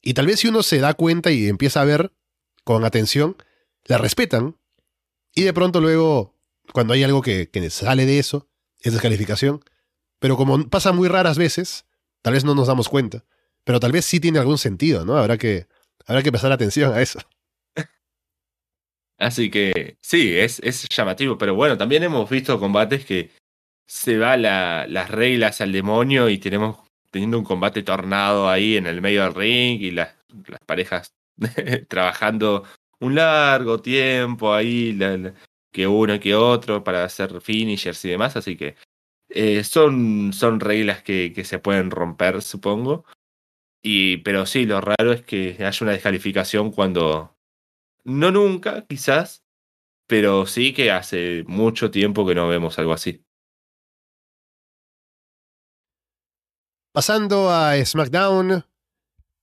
Y tal vez si uno se da cuenta y empieza a ver con atención, la respetan. Y de pronto luego, cuando hay algo que, que sale de eso, es descalificación. Pero como pasa muy raras veces, tal vez no nos damos cuenta. Pero tal vez sí tiene algún sentido, ¿no? Habrá que, habrá que prestar atención a eso. Así que sí, es, es llamativo. Pero bueno, también hemos visto combates que se va la, las reglas al demonio y tenemos teniendo un combate tornado ahí en el medio del ring y las, las parejas <laughs> trabajando un largo tiempo ahí, la, que uno que otro para hacer finishers y demás. Así que eh, son, son reglas que, que, se pueden romper, supongo. Y, pero sí, lo raro es que haya una descalificación cuando. No nunca, quizás. Pero sí que hace mucho tiempo que no vemos algo así. Pasando a SmackDown,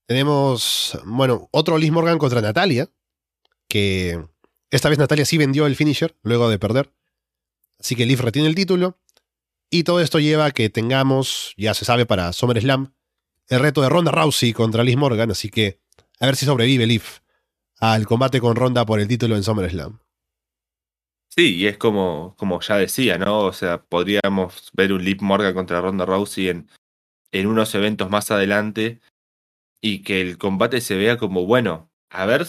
tenemos, bueno, otro Liz Morgan contra Natalia. Que esta vez Natalia sí vendió el finisher luego de perder. Así que Liv retiene el título. Y todo esto lleva a que tengamos, ya se sabe para SummerSlam, el reto de Ronda Rousey contra Liz Morgan, así que a ver si sobrevive Liv al combate con Ronda por el título en SummerSlam. Sí, y es como, como ya decía, ¿no? O sea, podríamos ver un Liv Morgan contra Ronda Rousey en, en unos eventos más adelante y que el combate se vea como, bueno, a ver,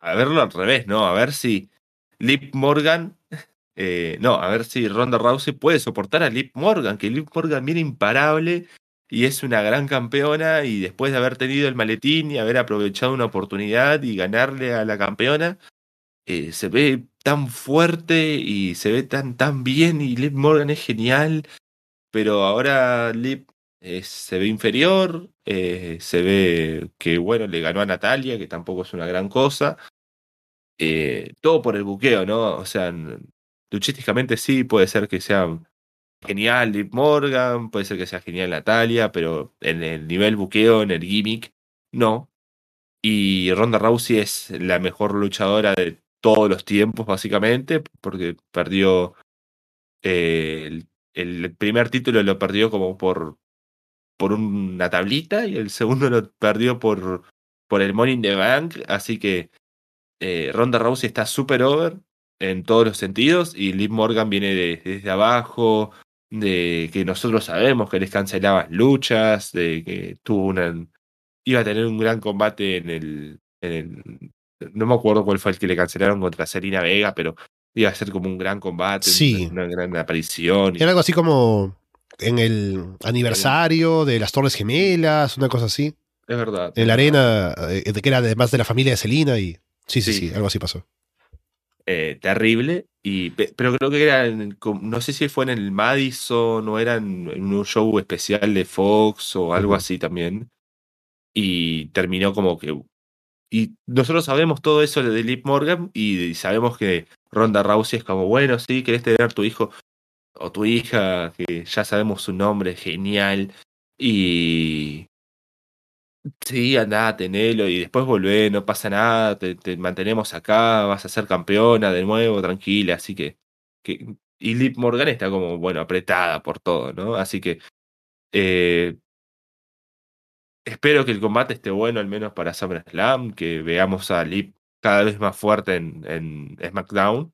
a verlo al revés, ¿no? A ver si Liv Morgan <laughs> eh, no, a ver si Ronda Rousey puede soportar a Liv Morgan, que Liv Morgan viene imparable y es una gran campeona y después de haber tenido el maletín y haber aprovechado una oportunidad y ganarle a la campeona, eh, se ve tan fuerte y se ve tan, tan bien y Liv Morgan es genial, pero ahora Liv eh, se ve inferior, eh, se ve que bueno, le ganó a Natalia, que tampoco es una gran cosa. Eh, todo por el buqueo, ¿no? O sea, luchísticamente sí, puede ser que sea genial Liv Morgan, puede ser que sea genial Natalia, pero en el nivel buqueo, en el gimmick, no. Y Ronda Rousey es la mejor luchadora de todos los tiempos, básicamente, porque perdió el, primer título lo perdió como por, por una tablita y el segundo <laughs> lo perdió por, por el Money in the Bank, así que eh, Ronda Rousey está súper over, en todos los sentidos y Liv Morgan viene de, desde abajo, de que nosotros sabemos que les cancelaban luchas, de que tuvo una iba a tener un gran combate en el, en el no me acuerdo cuál fue el que le cancelaron contra Serena Vega, pero iba a ser como un gran combate, sí. una, una gran aparición. Era algo así como en el aniversario de las Torres Gemelas, una cosa así. Es verdad. En la arena, de que era además de la familia de Selina y... Sí, sí, sí, sí, algo así pasó. eh, terrible. Y, pero creo que era, no sé si fue en el Madison o era en, un show especial de Fox o algo así también. Y terminó como que... Y nosotros sabemos todo eso de Lip Morgan y sabemos que Ronda Rousey es como, bueno, sí, querés tener tu hijo o tu hija, que ya sabemos su nombre, genial. Y Sí, andá, tenelo y después volvé, no pasa nada, te, mantenemos acá, vas a ser campeona de nuevo, tranquila, así que, que y Lip Morgan está como, bueno, apretada por todo, ¿no? Así que eh, espero que el combate esté bueno, al menos para SummerSlam, que veamos a Lip cada vez más fuerte en, en SmackDown.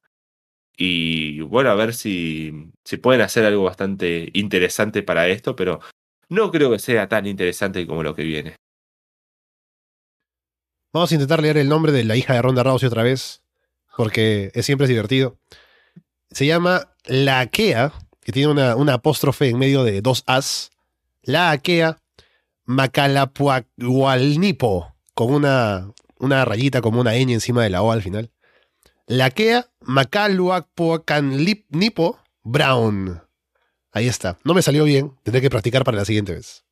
Y bueno, a ver si, si pueden hacer algo bastante interesante para esto, pero no creo que sea tan interesante como lo que viene. Vamos a intentar leer el nombre de la hija de Ronda Rousey otra vez, porque es, siempre es divertido. Se llama La Akea, que tiene una, apóstrofe en medio de dos as. La Akea Macalapuagualnipo, con una, una rayita como una ñ encima de la O al final. La Akea Macaluapuacanlipo Brown. Ahí está. No me salió bien, tendré que practicar para la siguiente vez.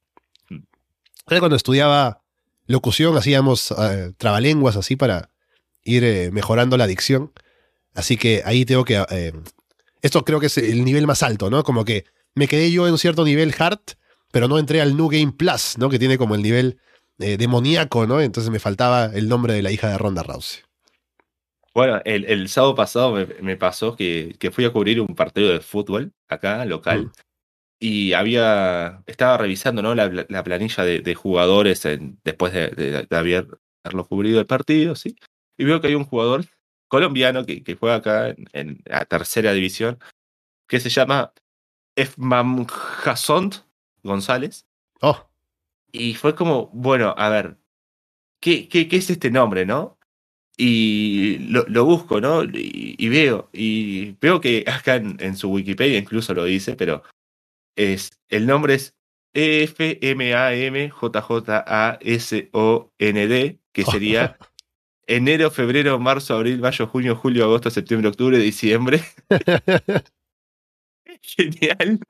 Cuando estudiaba locución, hacíamos eh, trabalenguas así para ir eh, mejorando la dicción. Así que ahí tengo que... Eh, esto creo que es el nivel más alto, ¿no? Como que me quedé yo en un cierto nivel hard, pero no entré al New Game Plus, ¿no? Que tiene como el nivel demoníaco, ¿no? Entonces me faltaba el nombre de la hija de Ronda Rousey. Bueno, el, sábado pasado me, pasó que, que, fui a cubrir un partido de fútbol acá, local, mm y había estaba revisando ¿no? la, planilla de, jugadores después de, haberlo cubrido el partido, ¿sí? Y veo que hay un jugador colombiano que, que juega acá en, la tercera división, que se llama Efmam Hassond González. Oh. Y fue como, bueno, a ver, ¿qué, qué, qué es este nombre, no? Y lo, busco, ¿no? Y, veo, y veo que <laughs> acá en, su Wikipedia incluso lo dice, pero es, el nombre es E-F-M-A-M-J-J-A-S-O-N-D, que <laughs> sería enero, febrero, marzo, abril, mayo, junio, julio, agosto, septiembre, octubre, diciembre. <laughs> Genial.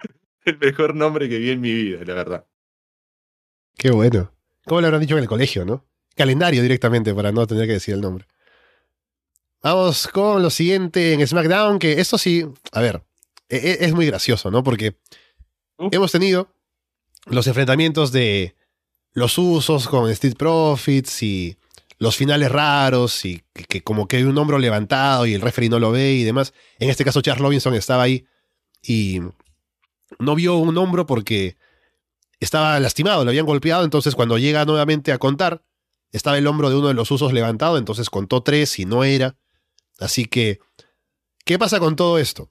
El mejor nombre que vi en mi vida, la verdad. Qué bueno. ¿Cómo le habrán dicho en el colegio, no? Calendario directamente para no tener que decir el nombre. Vamos con lo siguiente en SmackDown, que esto sí, a ver, e, e, es muy gracioso, ¿no? Porque hemos tenido los enfrentamientos de los usos con Street Profits y los finales raros y que, como que hay un hombro levantado y el referee no lo ve y demás. En este caso Charles Robinson estaba ahí y no vio un hombro porque estaba lastimado, lo habían golpeado, entonces cuando llega nuevamente a contar, estaba el hombro de uno de los usos levantado, entonces contó tres y no era. Así que, ¿qué pasa con todo esto?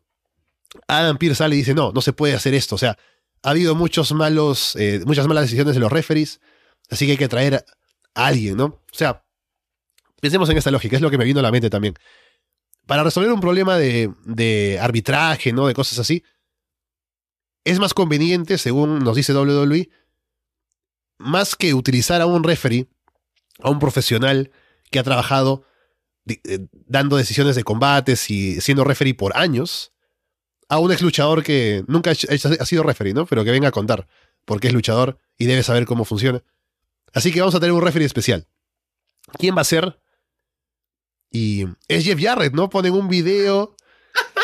Adam Pierce sale y dice, no, no se puede hacer esto. O sea, ha habido muchos malos, eh, muchas malas decisiones de los referees, así que hay que traer a alguien, ¿no? O sea, pensemos en esta lógica, es lo que me vino a la mente también. Para resolver un problema de, arbitraje, ¿no? De cosas así, es más conveniente, según nos dice WWE, más que utilizar a un referee, a un profesional que ha trabajado eh, dando decisiones de combates y siendo referee por años, a un ex luchador que nunca ha sido referee, ¿no? Pero que venga a contar, porque es luchador y debe saber cómo funciona. Así que vamos a tener un referee especial. ¿Quién va a ser? Y es Jeff Jarrett, ¿no? Ponen un video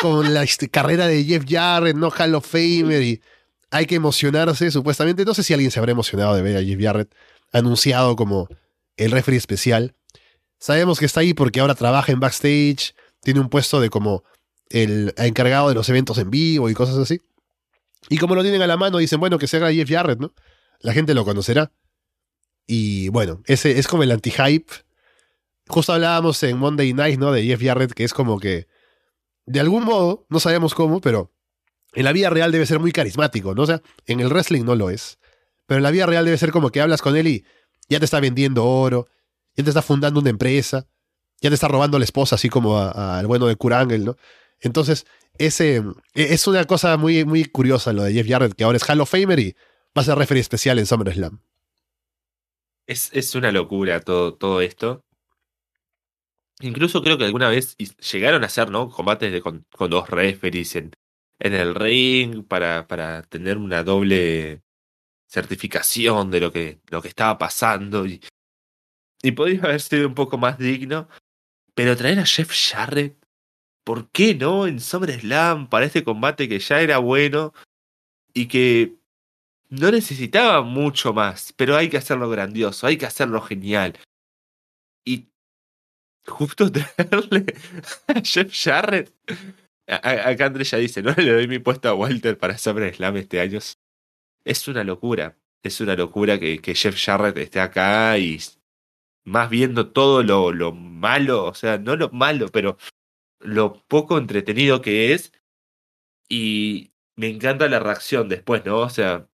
con la este, carrera de Jeff Jarrett, ¿no? Hall of Famer y hay que emocionarse, supuestamente. No sé si alguien se habrá emocionado de ver a Jeff Jarrett anunciado como el referee especial. Sabemos que está ahí porque ahora trabaja en backstage, tiene un puesto de como el encargado de los eventos en vivo y cosas así. Y como lo tienen a la mano, dicen, bueno, que se haga Jeff Jarrett, ¿no? La gente lo conocerá. Y bueno, ese es como el anti-hype. Justo hablábamos en Monday Night, ¿no? De Jeff Jarrett, que es como que, de algún modo, no sabemos cómo, pero en la vida real debe ser muy carismático, ¿no? O sea, en el wrestling no lo es. Pero en la vida real debe ser como que hablas con él y ya te está vendiendo oro, ya te está fundando una empresa, ya te está robando la esposa, así como al bueno de Kurangel, ¿no? Entonces, ese, e, es una cosa muy, muy curiosa lo de Jeff Jarrett, que ahora es Hall of Famer y va a ser referee especial en SummerSlam. Es, es una locura todo, todo esto. Incluso creo que alguna vez llegaron a hacer, ¿no? Combates de, con, dos referees en, en el ring para, para tener una doble certificación de lo que, lo que estaba pasando. Y, y podría haber sido un poco más digno. Pero traer a Jeff Jarrett, ¿por qué no? En SummerSlam, para este combate que ya era bueno y que no necesitaba mucho más, pero hay que hacerlo grandioso, hay que hacerlo genial. Y justo <laughs> traerle a Jeff Jarrett. Acá Andrés ya dice, no le doy mi puesto a Walter para SummerSlam este año. Es una locura, es una locura que, que Jeff Jarrett esté acá y más viendo todo lo, lo malo, o sea, no lo malo, pero lo poco entretenido que es. Y me encanta la reacción después, ¿no? O sea,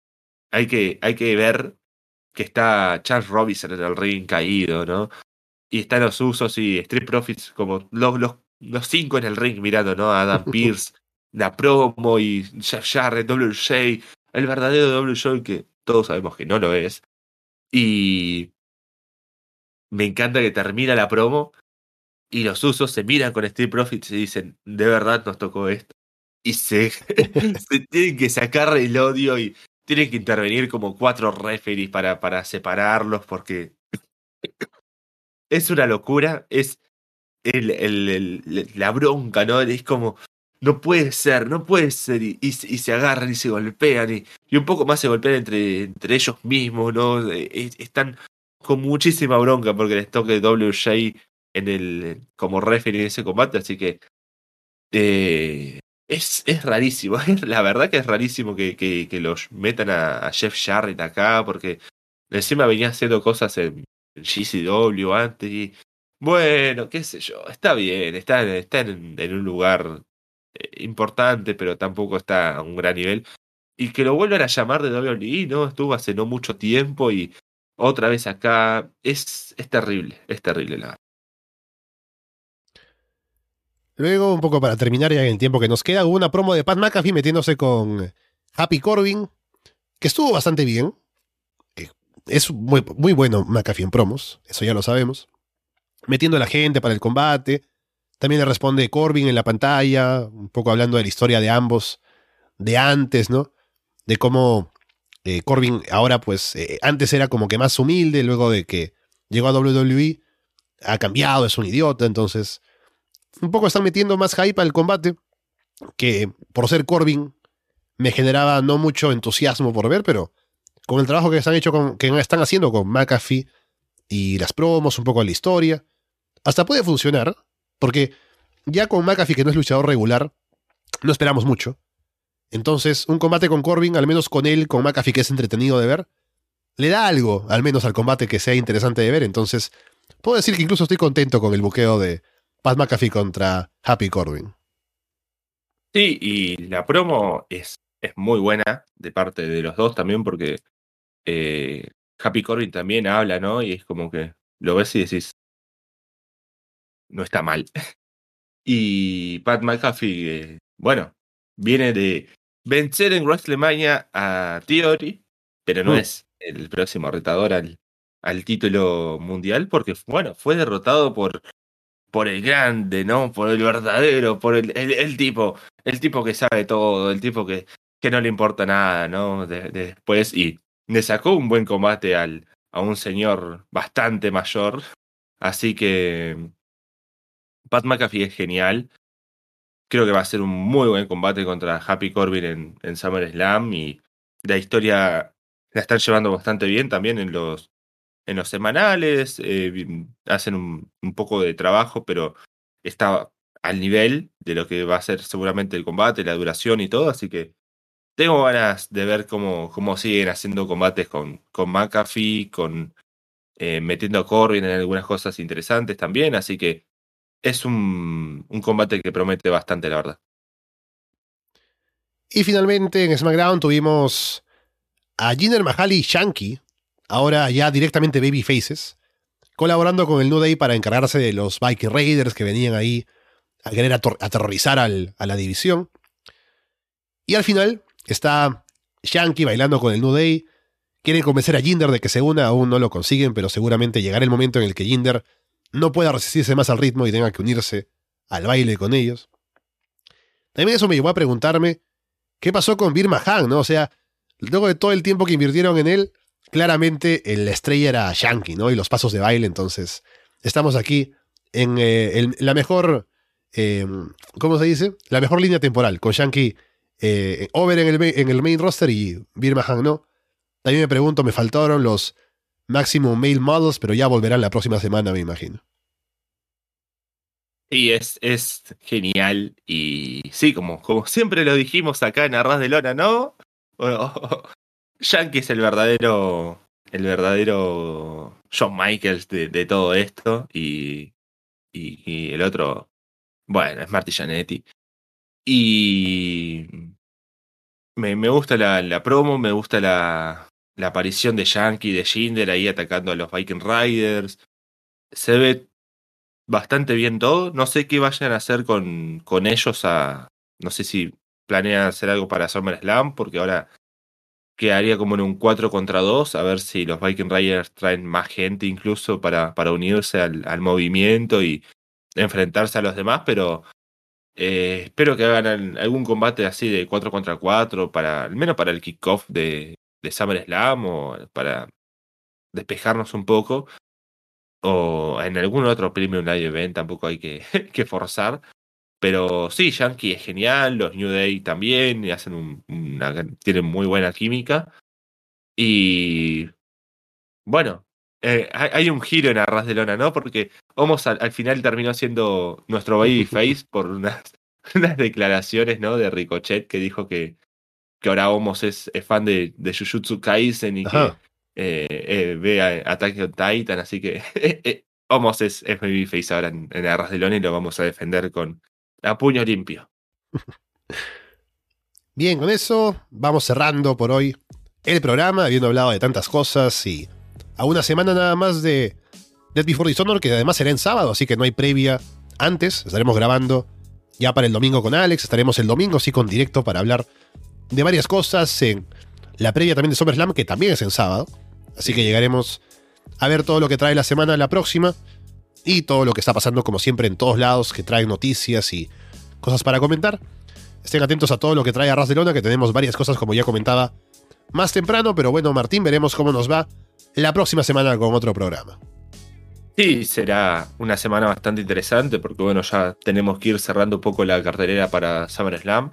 hay que, hay que ver que está Charles Robinson en el ring caído, ¿no? Y están los usos y Street Profits como los, los, los cinco en el ring mirando, ¿no? Adam <laughs> Pierce, la promo y Jeff Jarrett, WJ, el verdadero WJ que todos sabemos que no lo es. Y me encanta que termina la promo y los usos se miran con Street Profits y dicen, de verdad nos tocó esto. Y se, <laughs> se tienen que sacar el odio y tienen que intervenir como cuatro referees para, para separarlos porque es una locura, es el, el, la bronca, ¿no? Es como, no puede ser, no puede ser, y, se agarran y se golpean, y, y, un poco más se golpean entre, entre ellos mismos, ¿no? Están con muchísima bronca porque les toque WJ en el, como referee en ese combate, así que eh, es, es rarísimo, <laughs> la verdad que es rarísimo que, que, los metan a, Jeff Jarrett acá, porque encima venía haciendo cosas en, GCW antes y bueno, qué sé yo, está bien, está, está en, en un lugar eh, importante, pero tampoco está a un gran nivel. Y que lo vuelvan a llamar de WWE, ¿no? Estuvo hace no mucho tiempo y otra vez acá. Es, es terrible, es terrible la. Luego, un poco para terminar ya en el tiempo que nos queda, hubo una promo de Pat McAfee metiéndose con Happy Corbin, que estuvo bastante bien. Es muy, muy bueno McAfee en promos, eso ya lo sabemos. Metiendo a la gente para el combate. También le responde Corbin en la pantalla, un poco hablando de la historia de ambos, de antes, ¿no? De cómo eh, Corbin ahora, pues, eh, antes era como que más humilde, luego de que llegó a WWE, ha cambiado, es un idiota, entonces, un poco están metiendo más hype al combate, que por ser Corbin me generaba no mucho entusiasmo por ver, pero con el trabajo que están, hecho con, que están haciendo con McAfee y las promos, un poco la historia, hasta puede funcionar, porque ya con McAfee, que no es luchador regular, no esperamos mucho. Entonces, un combate con Corbin, al menos con él, con McAfee, que es entretenido de ver, le da algo, al menos al combate que sea interesante de ver. Entonces, puedo decir que incluso estoy contento con el buqueo de Pat McAfee contra Happy Corbin. Sí, y la promo es, es muy buena de parte de los dos también, porque eh, Happy Corbin también habla, ¿no? Y es como que lo ves y decís, no está mal. <laughs> y Pat McAfee, eh, bueno, viene de vencer en WrestleMania a Theory, pero no mm. es el próximo retador al, al título mundial, porque, bueno, fue derrotado por, por el grande, ¿no? Por el verdadero, por el, el, tipo, el tipo que sabe todo, el tipo que, que no le importa nada, ¿no? De, después, y le sacó un buen combate al, a un señor bastante mayor, así que Pat McAfee es genial. Creo que va a ser un muy buen combate contra Happy Corbin en, en SummerSlam y la historia la están llevando bastante bien también en los, en los semanales. Eh, hacen un, poco de trabajo, pero está al nivel de lo que va a ser seguramente el combate, la duración y todo. Así que tengo ganas de ver cómo, cómo siguen haciendo combates con, con McAfee, con eh, metiendo a Corbin en algunas cosas interesantes también. Así que es un, un combate que promete bastante, la verdad. Y finalmente en SmackDown tuvimos a Jinder Mahal y Shanky, ahora ya directamente Baby Faces, colaborando con el New Day para encargarse de los Viking Raiders que venían ahí a querer aterrorizar a la división. Y al final está Shanky bailando con el New Day. Quieren convencer a Jinder de que se una, aún no lo consiguen, pero seguramente llegará el momento en el que Jinder no pueda resistirse más al ritmo y tenga que unirse al baile con ellos. También eso me llevó a preguntarme qué pasó con Birma Han, ¿no? O sea, luego de todo el tiempo que invirtieron en él, claramente la estrella era Yankee, ¿no? Y los pasos de baile, entonces estamos aquí en eh, la mejor, eh, ¿cómo se dice? La mejor línea temporal, con Yankee eh, over en el, en el main roster y Birma Han no. También me pregunto, me faltaron los Maximum Male Models, pero ya volverán la próxima semana, me imagino. Y es, es genial. Y sí, como, como siempre lo dijimos acá en Arras de Lona, ¿no? <laughs> Yankee es el verdadero. El verdadero John Michaels de, todo esto. Y, y, el otro. Bueno, es Marty Janetti. Y. Me, me gusta la, la promo, me gusta la, la aparición de Yankee, de Jinder ahí atacando a los Viking Riders. Se ve bastante bien todo. No sé qué vayan a hacer con, con ellos a. No sé si planean hacer algo para SummerSlam, porque ahora quedaría como en un 4 contra 2, a ver si los Viking Riders traen más gente incluso para, para unirse al, al movimiento y enfrentarse a los demás, pero eh, espero que hagan algún combate así de 4 contra 4, para, al menos para el kickoff de, de SummerSlam o para despejarnos un poco. O en algún otro Premium Live Event tampoco hay que, <laughs> que forzar. Pero sí, Yankee es genial, los New Day también, y hacen un, una, tienen muy buena química. Y bueno, eh, hay un giro en Arras de Lona, ¿no? Porque Homos al, final terminó siendo nuestro babyface <laughs> por unas, <laughs> unas declaraciones, ¿no? De Ricochet que dijo que que ahora Homos es, fan de, de, Jujutsu Kaisen y que eh, eh, ve a Attack on Titan, así que <laughs> eh, Homos es, es face ahora en, en Arras de Lona y lo vamos a defender con a puño limpio. <laughs> Bien, con eso vamos cerrando por hoy el programa, habiendo hablado de tantas cosas y a una semana nada más de Dead Before Dishonor, que además será en sábado, así que no hay previa antes. Estaremos grabando ya para el domingo con Alex, estaremos el domingo sí con directo para hablar de varias cosas en la previa también de SummerSlam, que también es en sábado. Así que llegaremos a ver todo lo que trae la semana la próxima y todo lo que está pasando, como siempre, en todos lados, que traen noticias y cosas para comentar. Estén atentos a todo lo que trae Arras de Lona, que tenemos varias cosas, como ya comentaba, más temprano. Pero bueno, Martín, veremos cómo nos va la próxima semana con otro programa. Sí, será una semana bastante interesante porque bueno, ya tenemos que ir cerrando un poco la cartelera para SummerSlam.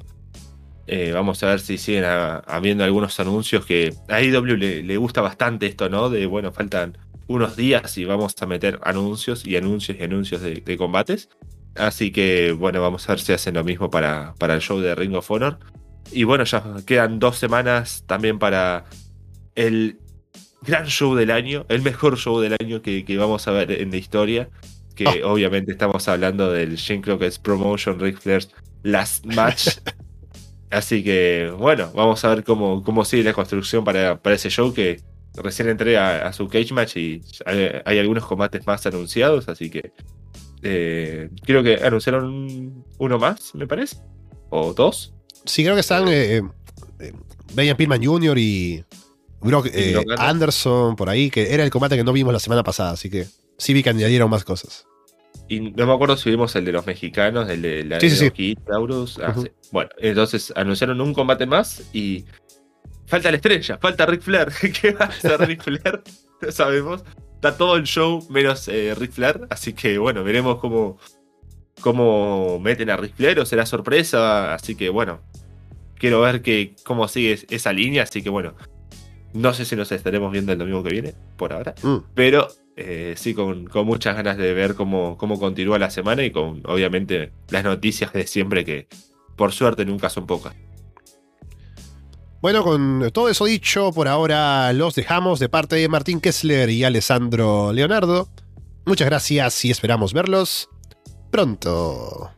Eh, vamos a ver si siguen habiendo algunos anuncios que a IW le, le, gusta bastante esto, ¿no? De bueno, faltan unos días y vamos a meter anuncios y anuncios y anuncios de, combates. Así que bueno, vamos a ver si hacen lo mismo para, para el show de Ring of Honor. Y bueno, ya quedan dos semanas también para el gran show del año, el mejor show del año que, vamos a ver en la historia. Que oh. obviamente estamos hablando del Shane Crockett's Promotion Ric Flair's Last <laughs> Match. Así que, bueno, vamos a ver cómo, cómo sigue la construcción para, para ese show que recién entré a, su cage match y hay, algunos combates más anunciados, así que eh, creo que anunciaron uno más, me parece, o dos. Sí, creo que están eh, eh, Brian Pillman Jr. y Brock, Anderson por ahí, que era el combate que no vimos la semana pasada, así que sí vi que añadieron más cosas. Y no me acuerdo si vimos el de los mexicanos, el de la sí, Taurus. Ah, bueno, entonces anunciaron un combate más y falta la estrella, falta Ric Flair. <laughs> ¿Qué va a hacer <laughs> Ric Flair? No sabemos. Está todo el show menos eh, Ric Flair, así que bueno, veremos cómo, cómo meten a Ric Flair o será sorpresa. Así que bueno, quiero ver que, cómo sigue esa línea, así que bueno. No sé si nos estaremos viendo el domingo que viene, por ahora. Mm. Pero eh, sí, con, muchas ganas de ver cómo, cómo continúa la semana y con, obviamente, las noticias de siempre que, por suerte, nunca son pocas. Bueno, con todo eso dicho, por ahora los dejamos de parte de Martín Kessler y Alessandro Leonardo. Muchas gracias y esperamos verlos pronto.